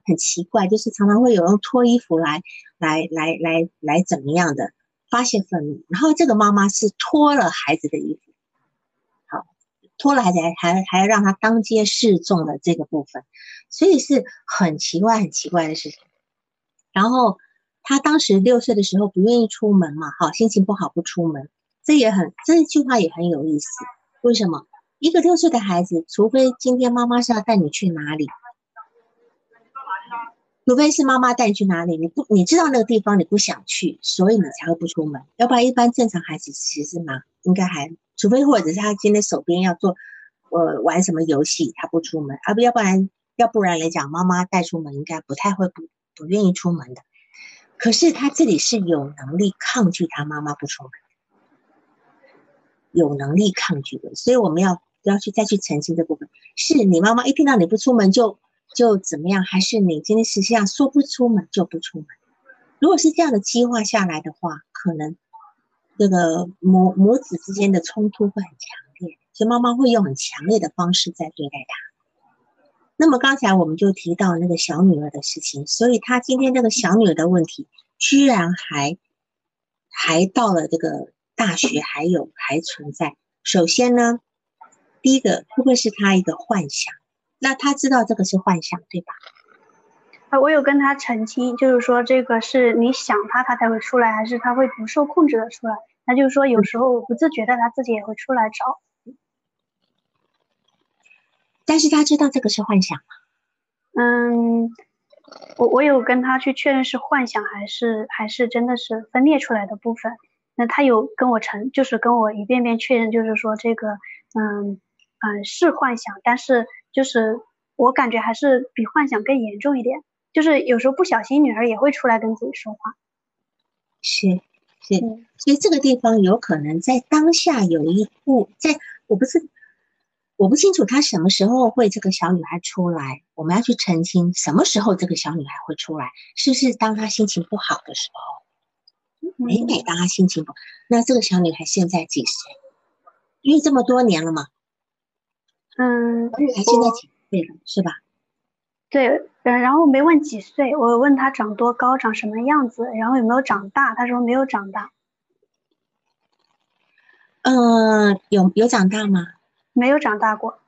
很奇怪，就是常常会有人脱衣服来，来，来，来，来怎么样的发泄愤怒。然后这个妈妈是脱了孩子的衣服，好，脱了孩子还还还要让他当街示众的这个部分，所以是很奇怪、很奇怪的事情。然后他当时六岁的时候不愿意出门嘛，好，心情不好不出门，这也很这句话也很有意思。为什么一个六岁的孩子，除非今天妈妈是要带你去哪里？除非是妈妈带你去哪里，你不你知道那个地方你不想去，所以你才会不出门。要不然一般正常孩子其实嘛，应该还除非或者是他今天手边要做，呃玩什么游戏，他不出门。啊不，要不然要不然来讲，妈妈带出门应该不太会不不愿意出门的。可是他这里是有能力抗拒他妈妈不出门，有能力抗拒的，所以我们要要去再去澄清这部分。是你妈妈一听到你不出门就。就怎么样？还是你今天实际上说不出门就不出门。如果是这样的激化下来的话，可能这个母母子之间的冲突会很强烈，所以妈妈会用很强烈的方式在对待他。那么刚才我们就提到那个小女儿的事情，所以她今天这个小女儿的问题，居然还还到了这个大学还有还存在。首先呢，第一个会不会是她一个幻想？那她知道这个是幻想，对吧？啊，我有跟她澄清，就是说这个是你想她，她才会出来，还是她会不受控制的出来？她就是说有时候不自觉的她自己也会出来找。但是他知道这个是幻想吗？嗯，我我有跟他去确认是幻想还是还是真的是分裂出来的部分。那他有跟我承，就是跟我一遍遍确认，就是说这个，嗯嗯是幻想，但是就是我感觉还是比幻想更严重一点。就是有时候不小心，女儿也会出来跟自己说话。是是，所以这个地方有可能在当下有一步，在我不是我不清楚他什么时候会这个小女孩出来，我们要去澄清什么时候这个小女孩会出来，是不是当她心情不好的时候？每每当她心情不，那这个小女孩现在几岁？因为这么多年了嘛。嗯，小女孩现在几岁了？是吧？对，嗯，然后没问几岁，我问他长多高，长什么样子，然后有没有长大，他说没有长大。嗯，有有长大吗？没有长大过，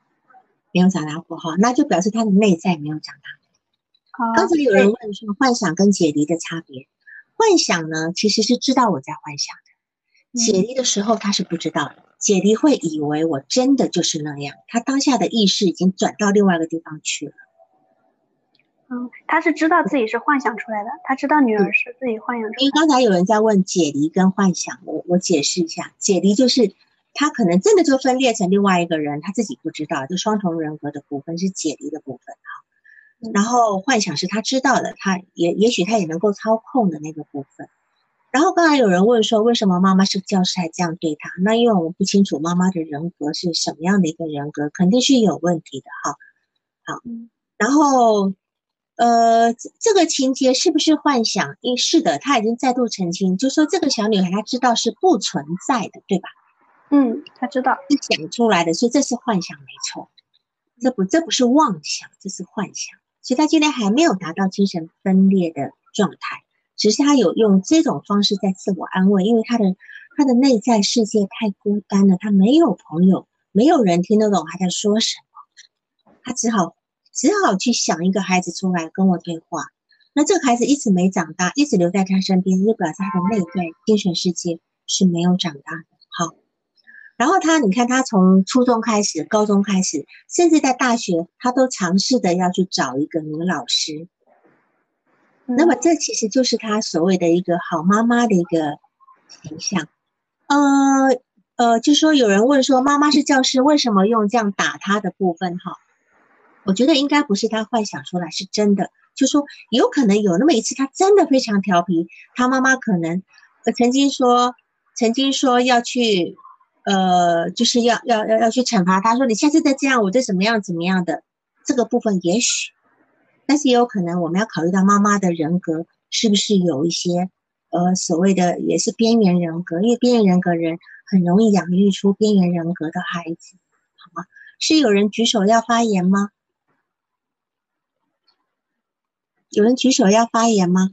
没有长大过哈，那就表示他的内在没有长大。刚才有人问说幻想跟解离的差别，幻想呢其实是知道我在幻想的，解离的时候他是不知道的，解离会以为我真的就是那样，他当下的意识已经转到另外一个地方去了。嗯，他是知道自己是幻想出来的，他知道女儿是自己幻想出来的。因为刚才有人在问解离跟幻想，我我解释一下，解离就是他可能真的就分裂成另外一个人，他自己不知道，就双重人格的部分是解离的部分哈。然后幻想是他知道的，他也也许他也能够操控的那个部分。然后刚才有人问说，为什么妈妈是教师还这样对他？那因为我们不清楚妈妈的人格是什么样的一个人格，肯定是有问题的哈。好，然后。呃，这个情节是不是幻想？因是的，他已经再度澄清，就说这个小女孩她知道是不存在的，对吧？嗯，他知道是想出来的，所以这是幻想，没错。这不，这不是妄想，这是幻想。所以他今天还没有达到精神分裂的状态，只是他有用这种方式在自我安慰，因为他的他的内在世界太孤单了，他没有朋友，没有人听得懂他在说什么，他只好。只好去想一个孩子出来跟我对话，那这个孩子一直没长大，一直留在他身边，就表示他的内在精神世界是没有长大的。好，然后他，你看他从初中开始，高中开始，甚至在大学，他都尝试的要去找一个女老师。那么这其实就是他所谓的一个好妈妈的一个形象。呃呃，就说有人问说，妈妈是教师，为什么用这样打他的部分？哈。我觉得应该不是他幻想出来，是真的。就说有可能有那么一次，他真的非常调皮，他妈妈可能曾经说，曾经说要去，呃，就是要要要要去惩罚他，说你下次再这样，我就怎么样怎么样的。这个部分也许，但是也有可能我们要考虑到妈妈的人格是不是有一些，呃，所谓的也是边缘人格，因为边缘人格人很容易养育出边缘人格的孩子，好吗？是有人举手要发言吗？有人举手要发言吗？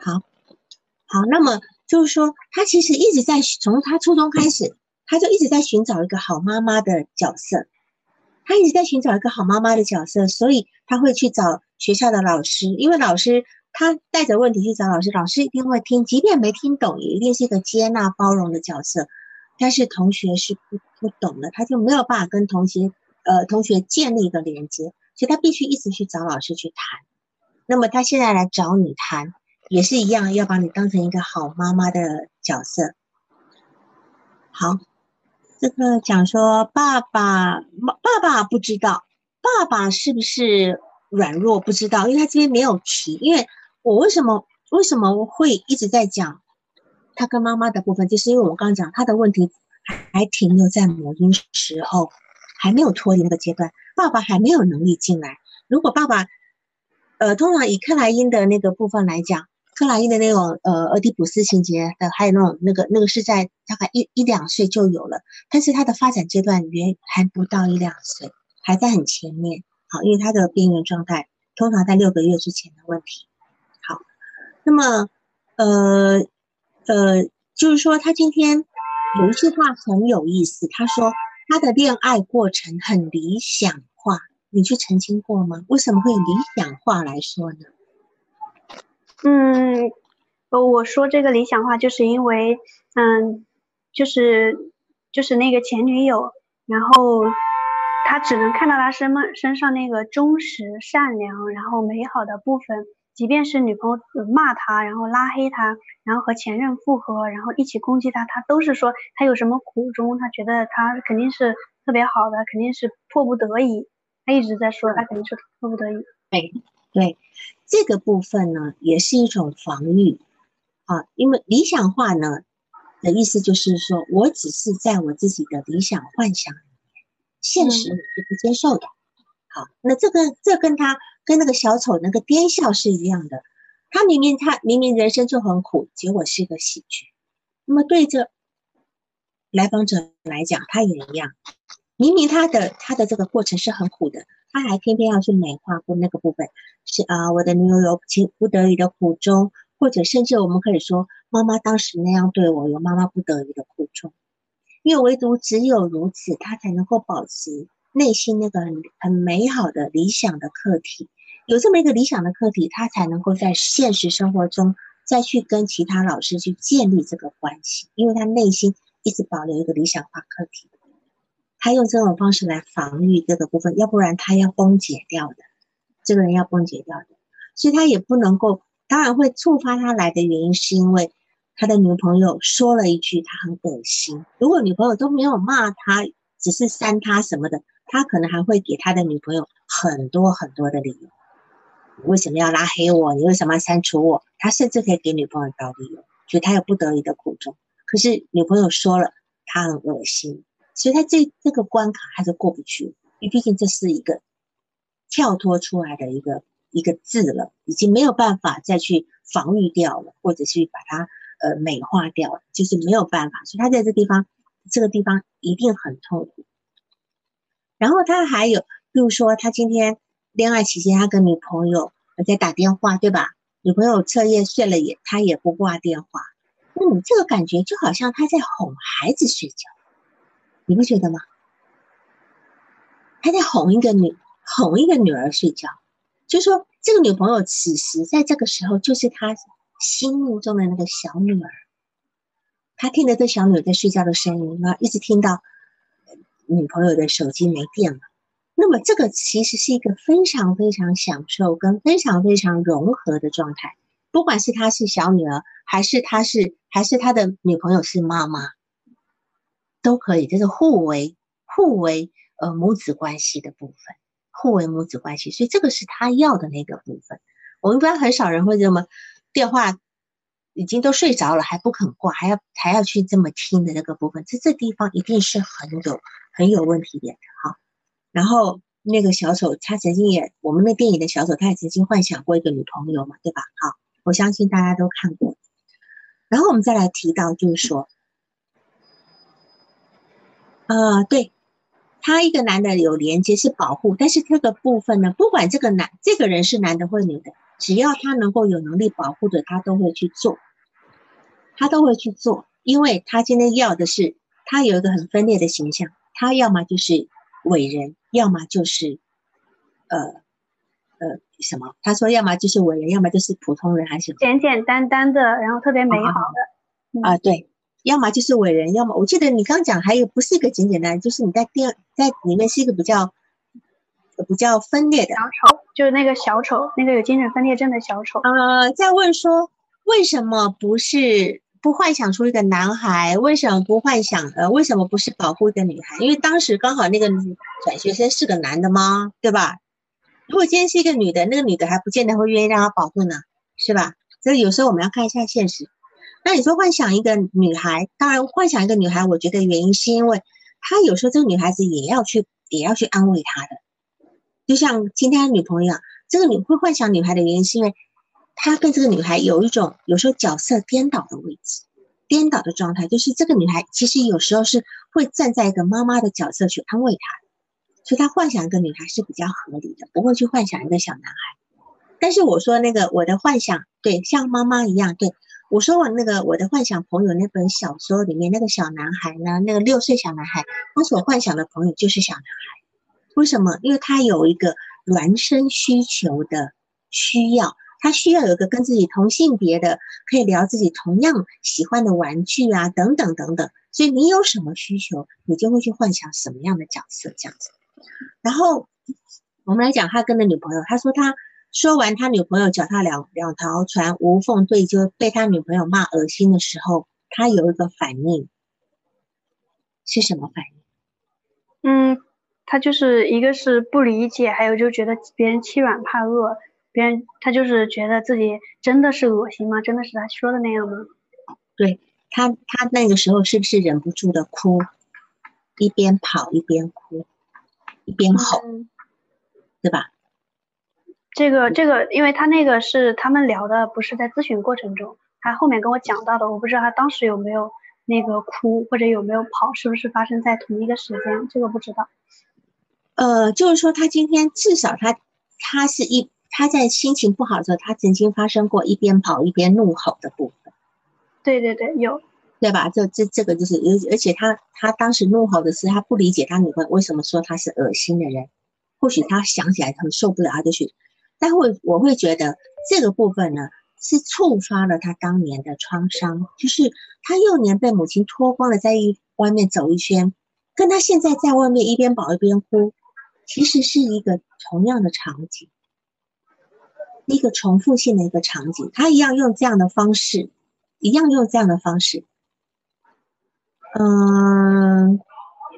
好，好，那么就是说，他其实一直在从他初中开始，他就一直在寻找一个好妈妈的角色，他一直在寻找一个好妈妈的角色，所以他会去找学校的老师，因为老师他带着问题去找老师，老师一定会听，即便没听懂，也一定是一个接纳包容的角色。但是同学是不不懂的，他就没有办法跟同学呃同学建立一个连接，所以他必须一直去找老师去谈。那么他现在来找你谈，也是一样，要把你当成一个好妈妈的角色。好，这个讲说爸爸爸爸不知道，爸爸是不是软弱不知道，因为他这边没有提。因为我为什么为什么会一直在讲？他跟妈妈的部分，就是因为我刚刚讲他的问题还停留在母婴时候，还没有脱离那个阶段，爸爸还没有能力进来。如果爸爸，呃，通常以克莱因的那个部分来讲，克莱因的那种呃俄狄浦斯情节的，还有那种那个那个是在大概一一两岁就有了，但是他的发展阶段原还不到一两岁，还在很前面。好，因为他的边缘状态通常在六个月之前的问题。好，那么呃。呃，就是说，他今天有一句话很有意思。他说他的恋爱过程很理想化，你去澄清过吗？为什么会理想化来说呢？嗯，我说这个理想化，就是因为，嗯，就是就是那个前女友，然后他只能看到他身身上那个忠实、善良，然后美好的部分。即便是女朋友骂他，然后拉黑他，然后和前任复合，然后一起攻击他，他都是说他有什么苦衷，他觉得他肯定是特别好的，肯定是迫不得已。他一直在说他肯定是迫不得已。对对，这个部分呢也是一种防御啊，因为理想化呢的意思就是说我只是在我自己的理想幻想里面，现实我是不接受的。好，那这个这跟他。跟那个小丑那个癫笑是一样的，他明明他明明人生就很苦，结果是一个喜剧。那么对着来访者来讲，他也一样，明明他的他的这个过程是很苦的，他还偏偏要去美化过那个部分，是啊，我的女友有情不得已的苦衷，或者甚至我们可以说，妈妈当时那样对我，有妈妈不得已的苦衷，因为唯独只有如此，他才能够保持内心那个很很美好的理想的课题。有这么一个理想的课题，他才能够在现实生活中再去跟其他老师去建立这个关系，因为他内心一直保留一个理想化课题，他用这种方式来防御这个部分，要不然他要崩解掉的，这个人要崩解掉的，所以他也不能够，当然会触发他来的原因，是因为他的女朋友说了一句他很恶心，如果女朋友都没有骂他，只是删他什么的，他可能还会给他的女朋友很多很多的理由。你为什么要拉黑我？你为什么要删除我？他甚至可以给女朋友找理由，所以他有不得已的苦衷。可是女朋友说了，他很恶心，所以他这这个关卡还是过不去。因为毕竟这是一个跳脱出来的一个一个字了，已经没有办法再去防御掉了，或者去把它呃美化掉了，就是没有办法。所以他在这地方，这个地方一定很痛苦。然后他还有，比如说他今天。恋爱期间，他跟女朋友在打电话，对吧？女朋友彻夜睡了也，他也不挂电话。那你这个感觉就好像他在哄孩子睡觉，你不觉得吗？他在哄一个女，哄一个女儿睡觉，就说这个女朋友此时在这个时候就是他心目中的那个小女儿。他听着这小女儿在睡觉的声音，然后一直听到女朋友的手机没电了。那么这个其实是一个非常非常享受跟非常非常融合的状态，不管是他是小女儿，还是他是还是他的女朋友是妈妈，都可以，这是互为互为呃母子关系的部分，互为母子关系，所以这个是他要的那个部分。我们一般很少人会这么电话已经都睡着了还不肯挂，还要还要去这么听的那个部分，这这地方一定是很有很有问题点的哈。然后那个小丑，他曾经也，我们那电影的小丑，他也曾经幻想过一个女朋友嘛，对吧？好，我相信大家都看过。然后我们再来提到，就是说，呃，对他一个男的有连接是保护，但是这个部分呢，不管这个男这个人是男的或女的，只要他能够有能力保护的，他都会去做，他都会去做，因为他今天要的是他有一个很分裂的形象，他要么就是伟人。要么就是，呃，呃，什么？他说，要么就是伟人，要么就是普通人，还是简简单单的，然后特别美好的。啊，对，要么就是伟人，要么我记得你刚讲还有不是一个简简单，就是你在第二在里面是一个比较比较分裂的小丑，就是那个小丑，那个有精神分裂症的小丑。呃，在问说为什么不是？不幻想出一个男孩，为什么不幻想？呃，为什么不是保护一个女孩？因为当时刚好那个转学生是个男的吗？对吧？如果今天是一个女的，那个女的还不见得会愿意让他保护呢，是吧？所以有时候我们要看一下现实。那你说幻想一个女孩，当然幻想一个女孩，我觉得原因是因为她有时候这个女孩子也要去，也要去安慰她的。就像今天的女朋友，这个女会幻想女孩的原因是因为。她跟这个女孩有一种有时候角色颠倒的位置，颠倒的状态，就是这个女孩其实有时候是会站在一个妈妈的角色去安慰她，所以他幻想一个女孩是比较合理的，不会去幻想一个小男孩。但是我说那个我的幻想，对，像妈妈一样，对我说我那个我的幻想朋友那本小说里面那个小男孩呢，那个六岁小男孩，他所幻想的朋友就是小男孩，为什么？因为他有一个孪生需求的需要。他需要有一个跟自己同性别的，可以聊自己同样喜欢的玩具啊，等等等等。所以你有什么需求，你就会去幻想什么样的角色这样子。然后我们来讲他跟的女朋友，他说他说完他女朋友脚踏两两条船无缝对接，被他女朋友骂恶心的时候，他有一个反应，是什么反应？嗯，他就是一个是不理解，还有就觉得别人欺软怕恶。别人他就是觉得自己真的是恶心吗？真的是他说的那样吗？对他，他那个时候是不是忍不住的哭，一边跑一边哭，一边吼，对吧？这个这个，因为他那个是他们聊的，不是在咨询过程中，他后面跟我讲到的，我不知道他当时有没有那个哭或者有没有跑，是不是发生在同一个时间？这个不知道。呃，就是说他今天至少他他是一。他在心情不好的时候，他曾经发生过一边跑一边怒吼的部分。对对对，有，对吧？这这这个就是，而而且他他当时怒吼的是他不理解他女朋友为什么说他是恶心的人，或许他想起来很受不了，他就去。但会我会觉得这个部分呢，是触发了他当年的创伤，就是他幼年被母亲脱光了在一外面走一圈，跟他现在在外面一边跑一边哭，其实是一个同样的场景。一个重复性的一个场景，他一样用这样的方式，一样用这样的方式。嗯，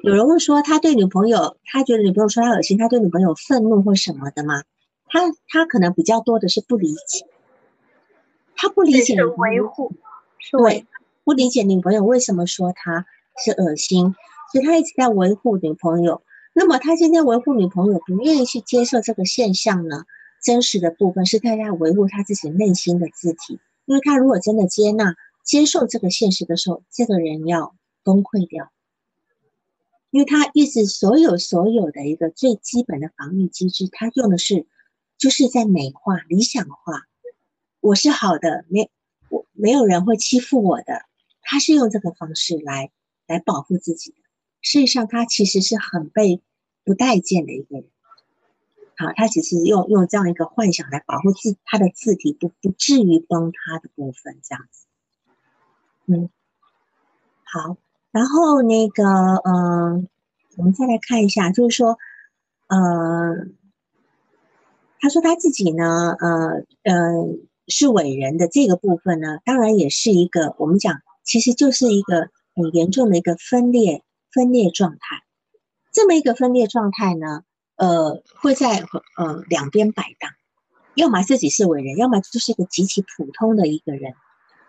有人会说他对女朋友，他觉得女朋友说他恶心，他对女朋友愤怒或什么的吗？他他可能比较多的是不理解，他不理解维护，对，不理解女朋友为什么说他是恶心，所以他一直在维护女朋友。那么他今天维护女朋友，不愿意去接受这个现象呢？真实的部分是他在维护他自己内心的字体，因为他如果真的接纳、接受这个现实的时候，这个人要崩溃掉，因为他一直所有所有的一个最基本的防御机制，他用的是就是在美化、理想化，我是好的，没我没有人会欺负我的，他是用这个方式来来保护自己的。事实上，他其实是很被不待见的一个人。好，他只是用用这样一个幻想来保护自他的字体不不至于崩塌的部分，这样子。嗯，好，然后那个，嗯，我们再来看一下，就是说，呃，他说他自己呢，呃，呃，是伟人的这个部分呢，当然也是一个我们讲，其实就是一个很严重的一个分裂分裂状态。这么一个分裂状态呢？呃，会在呃两边摆荡，要么自己是伟人，要么就是一个极其普通的一个人。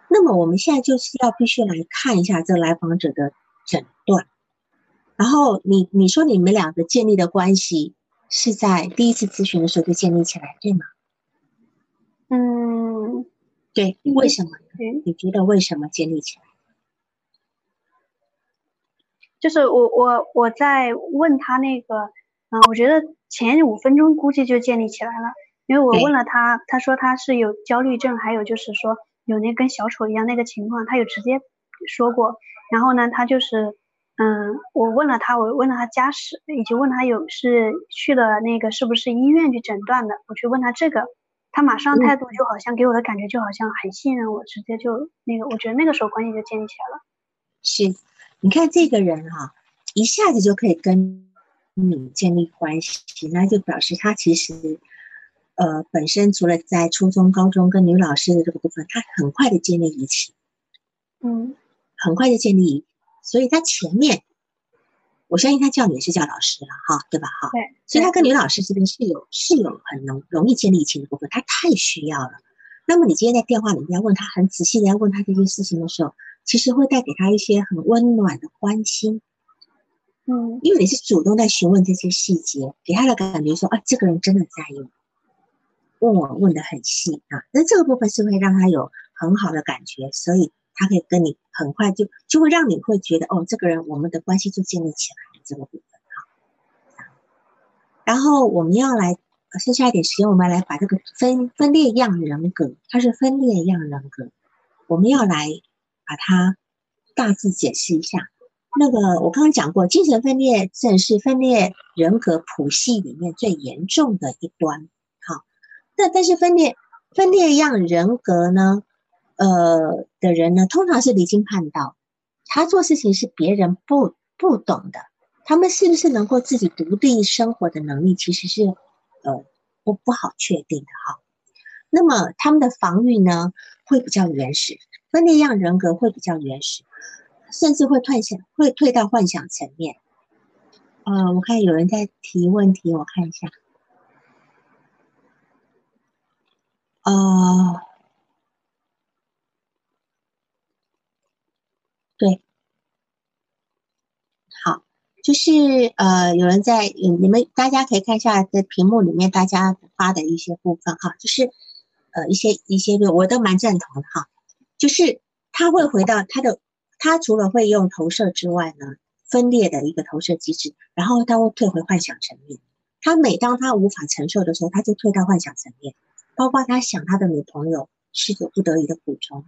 那么我们现在就是要必须来看一下这来访者的诊断。然后你你说你们两个建立的关系是在第一次咨询的时候就建立起来，对吗？嗯，对，为什么？你觉得为什么建立起来？就是我我我在问他那个。嗯，我觉得前五分钟估计就建立起来了，因为我问了他，他说他是有焦虑症，还有就是说有那跟小丑一样那个情况，他有直接说过。然后呢，他就是，嗯，我问了他，我问了他家史，以及问他有是去了那个是不是医院去诊断的，我去问他这个，他马上态度就好像给我的感觉就好像很信任我，直接就那个，我觉得那个时候关系就建立起来了。是，你看这个人哈，一下子就可以跟。你建立关系，那就表示他其实，呃，本身除了在初中、高中跟女老师的这个部分，他很快的建立一起，嗯，很快就建立，所以他前面，我相信他叫你也是叫老师了哈，对吧？哈，对，所以他跟女老师这边是有是有很容容易建立情的部分，他太需要了。那么你今天在电话里面问他很仔细的要问他这些事情的时候，其实会带给他一些很温暖的关心。嗯，因为你是主动在询问这些细节，给他的感觉说啊，这个人真的在意，问我问的很细啊，那这个部分是会让他有很好的感觉，所以他可以跟你很快就就会让你会觉得哦，这个人我们的关系就建立起来了这个部分哈。然后我们要来剩下一点时间，我们来把这个分分裂样人格，它是分裂样人格，我们要来把它大致解释一下。那个我刚刚讲过，精神分裂症是分裂人格谱系里面最严重的一端。好，那但是分裂分裂样人格呢，呃的人呢，通常是离经叛道，他做事情是别人不不懂的，他们是不是能够自己独立生活的能力，其实是呃不不好确定的哈。那么他们的防御呢，会比较原始，分裂样人格会比较原始，甚至会退想会退到幻想层面。呃，我看有人在提问题，我看一下。呃，对，好，就是呃，有人在，你们大家可以看一下在屏幕里面大家发的一些部分哈，就是呃一些一些个我都蛮赞同的哈，就是他会回到他的，他除了会用投射之外呢，分裂的一个投射机制，然后他会退回幻想层面，他每当他无法承受的时候，他就退到幻想层面。包括他想他的女朋友是个不得已的补充，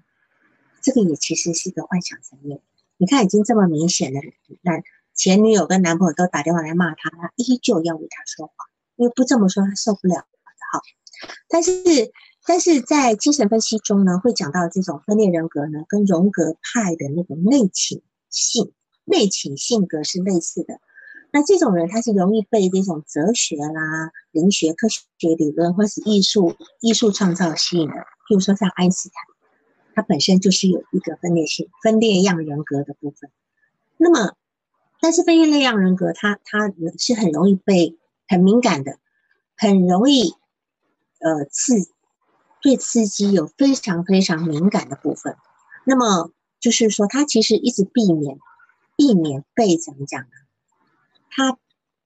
这个也其实是一个幻想层面。你看，已经这么明显的，那前女友跟男朋友都打电话来骂他，他依旧要为他说话，因为不这么说他受不了的哈。但是，但是在精神分析中呢，会讲到这种分裂人格呢，跟荣格派的那种内倾性、内倾性格是类似的。那这种人他是容易被这种哲学啦、灵学、科学理论或是艺术、艺术创造吸引的。譬如说像爱因斯坦，他本身就是有一个分裂性、分裂样人格的部分。那么，但是分裂样人格，他他是很容易被很敏感的，很容易呃刺对刺激有非常非常敏感的部分。那么就是说，他其实一直避免避免被怎么讲呢？他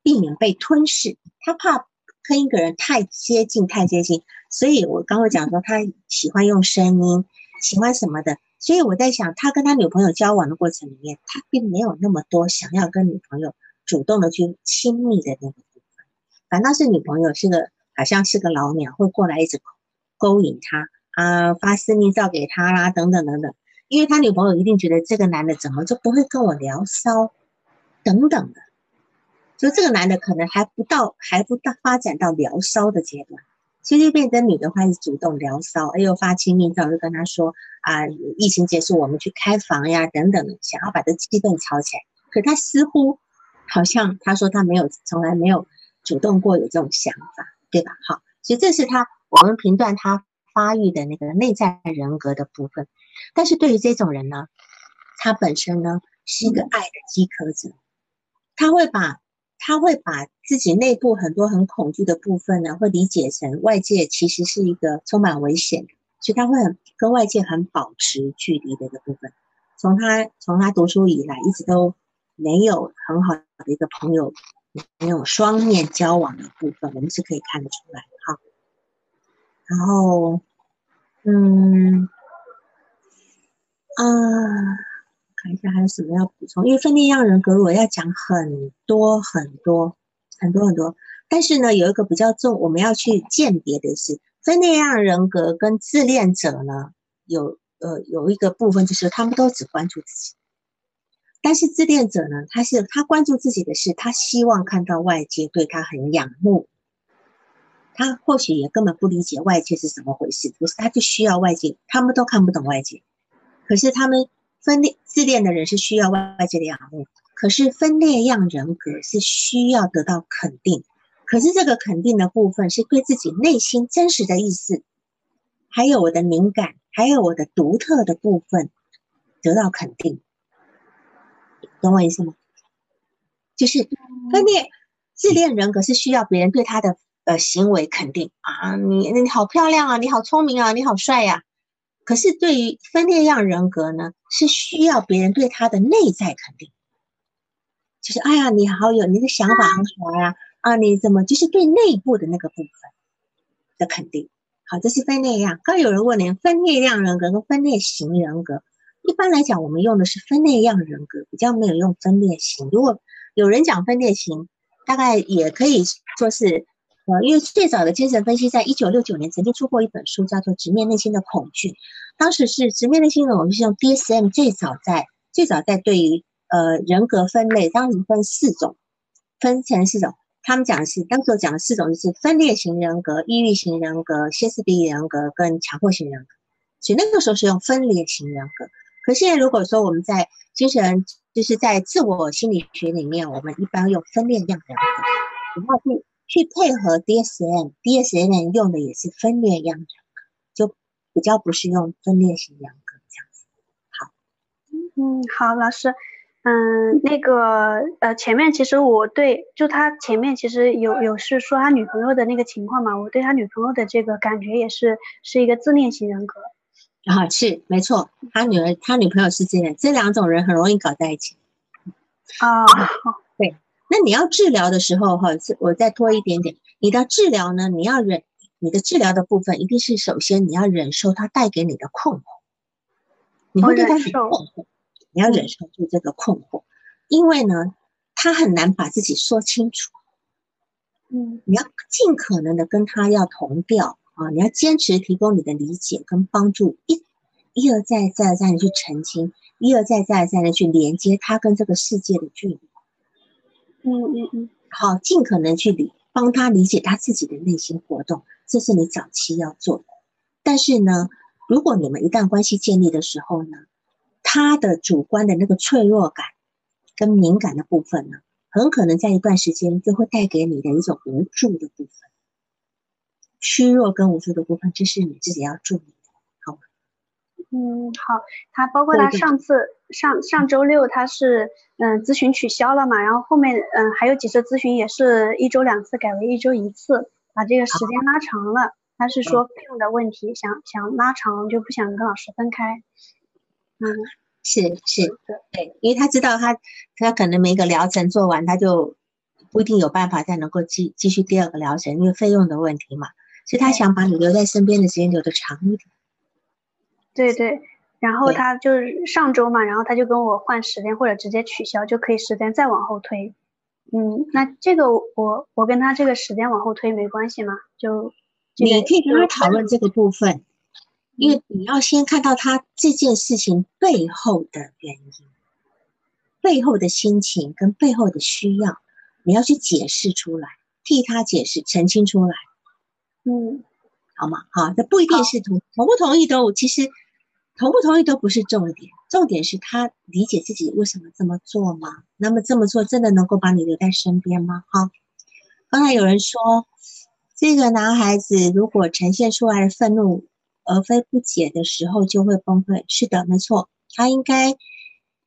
避免被吞噬，他怕跟一个人太接近、太接近，所以我刚刚讲说他喜欢用声音，喜欢什么的，所以我在想，他跟他女朋友交往的过程里面，他并没有那么多想要跟女朋友主动的去亲密的那个部分，反倒是女朋友是个好像是个老鸟，会过来一直勾引他啊，发私密照给他啦，等等等等，因为他女朋友一定觉得这个男的怎么就不会跟我聊骚，等等的。就这个男的可能还不到，还不到发展到聊骚的阶段，其实变成女的话是主动聊骚，哎呦发亲密照就跟他说啊，疫情结束我们去开房呀等等，想要把这气氛炒起来。可他似乎好像他说他没有，从来没有主动过有这种想法，对吧？好，所以这是他我们评断他发育的那个内在人格的部分。但是对于这种人呢，他本身呢是一个爱的饥渴者，他会把。他会把自己内部很多很恐惧的部分呢，会理解成外界其实是一个充满危险的，所以他会很跟外界很保持距离的一个部分。从他从他读书以来，一直都没有很好的一个朋友，没有双面交往的部分，我们是可以看得出来哈。然后，嗯，啊。看一下还有什么要补充？因为分裂样人格我要讲很多很多很多很多，但是呢，有一个比较重，我们要去鉴别的是分裂样人格跟自恋者呢，有呃有一个部分就是他们都只关注自己，但是自恋者呢，他是他关注自己的是他希望看到外界对他很仰慕，他或许也根本不理解外界是怎么回事，可是他就需要外界，他们都看不懂外界，可是他们。分裂自恋的人是需要外界的仰慕，可是分裂样人格是需要得到肯定，可是这个肯定的部分是对自己内心真实的意思，还有我的敏感，还有我的独特的部分得到肯定，懂我意思吗？就是分裂自恋人格是需要别人对他的呃行为肯定啊，你你好漂亮啊，你好聪明啊，你好帅呀。可是对于分裂样人格呢，是需要别人对他的内在肯定，就是哎呀，你好有你的想法很好呀，啊，你怎么就是对内部的那个部分的肯定？好，这是分裂样。刚有人问您，分裂样人格跟分裂型人格，一般来讲，我们用的是分裂样人格，比较没有用分裂型。如果有人讲分裂型，大概也可以说是。呃，因为最早的精神分析，在一九六九年曾经出过一本书，叫做《直面内心的恐惧》。当时是直面内心的恐惧，是用 DSM 最早在最早在对于呃人格分类，当时分四种，分成四种。他们讲的是当时我讲的四种，就是分裂型人格、抑郁型人格、歇斯底里人格跟强迫型人格。所以那个时候是用分裂型人格。可现在如果说我们在精神，就是在自我心理学里面，我们一般用分裂样人格，然后去去配合 DSM，DSM 用的也是分裂样人格，就比较不是用分裂型人格这样子。好，嗯，好，老师。嗯，那个呃，前面其实我对就他前面其实有有是说他女朋友的那个情况嘛，我对他女朋友的这个感觉也是是一个自恋型人格。啊，是没错，他女儿他女朋友是这样，这两种人很容易搞在一起。啊，对，那你要治疗的时候哈，我再拖一点点，你的治疗呢，你要忍，你的治疗的部分一定是首先你要忍受他带给你的困惑，你会对他很困惑。你要忍受住这个困惑，因为呢，他很难把自己说清楚。嗯，你要尽可能的跟他要同调啊，你要坚持提供你的理解跟帮助，一一而再再而三的去澄清，一而再再而三的去连接他跟这个世界的距离。嗯嗯嗯，好，尽可能去理帮他理解他自己的内心活动，这是你早期要做的。但是呢，如果你们一旦关系建立的时候呢？他的主观的那个脆弱感跟敏感的部分呢，很可能在一段时间就会带给你的一种无助的部分，虚弱跟无助的部分，这是你自己要注意，嗯，好。他包括他上次上上周六他是嗯咨询取消了嘛，然后后面嗯还有几次咨询也是一周两次改为一周一次，把这个时间拉长了。他是说费用的问题，想想拉长就不想跟老师分开。嗯，是是，对，因为他知道他他可能每个疗程做完，他就不一定有办法再能够继继续第二个疗程，因为费用的问题嘛，所以他想把你留在身边的时间留的长一点。对对，然后他就是上周嘛，然后他就跟我换时间或者直接取消，就可以时间再往后推。嗯，那这个我我跟他这个时间往后推没关系吗？就你可以跟他讨论这个部分。因为你要先看到他这件事情背后的原因、背后的心情跟背后的需要，你要去解释出来，替他解释、澄清出来。嗯，好吗？好，那不一定是同同不同意都，其实同不同意都不是重点，重点是他理解自己为什么这么做吗？那么这么做真的能够把你留在身边吗？哈，刚才有人说，这个男孩子如果呈现出来的愤怒。而非不解的时候就会崩溃。是的，没错，他应该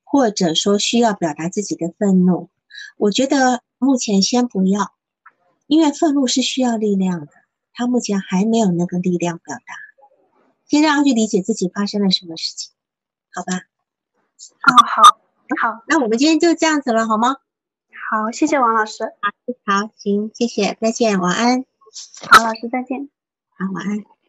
或者说需要表达自己的愤怒。我觉得目前先不要，因为愤怒是需要力量的，他目前还没有那个力量表达。先让他去理解自己发生了什么事情，好吧？哦，好，好，那我们今天就这样子了，好吗？好，谢谢王老师。好，好，行，谢谢，再见，晚安。好，老师再见。好，晚安。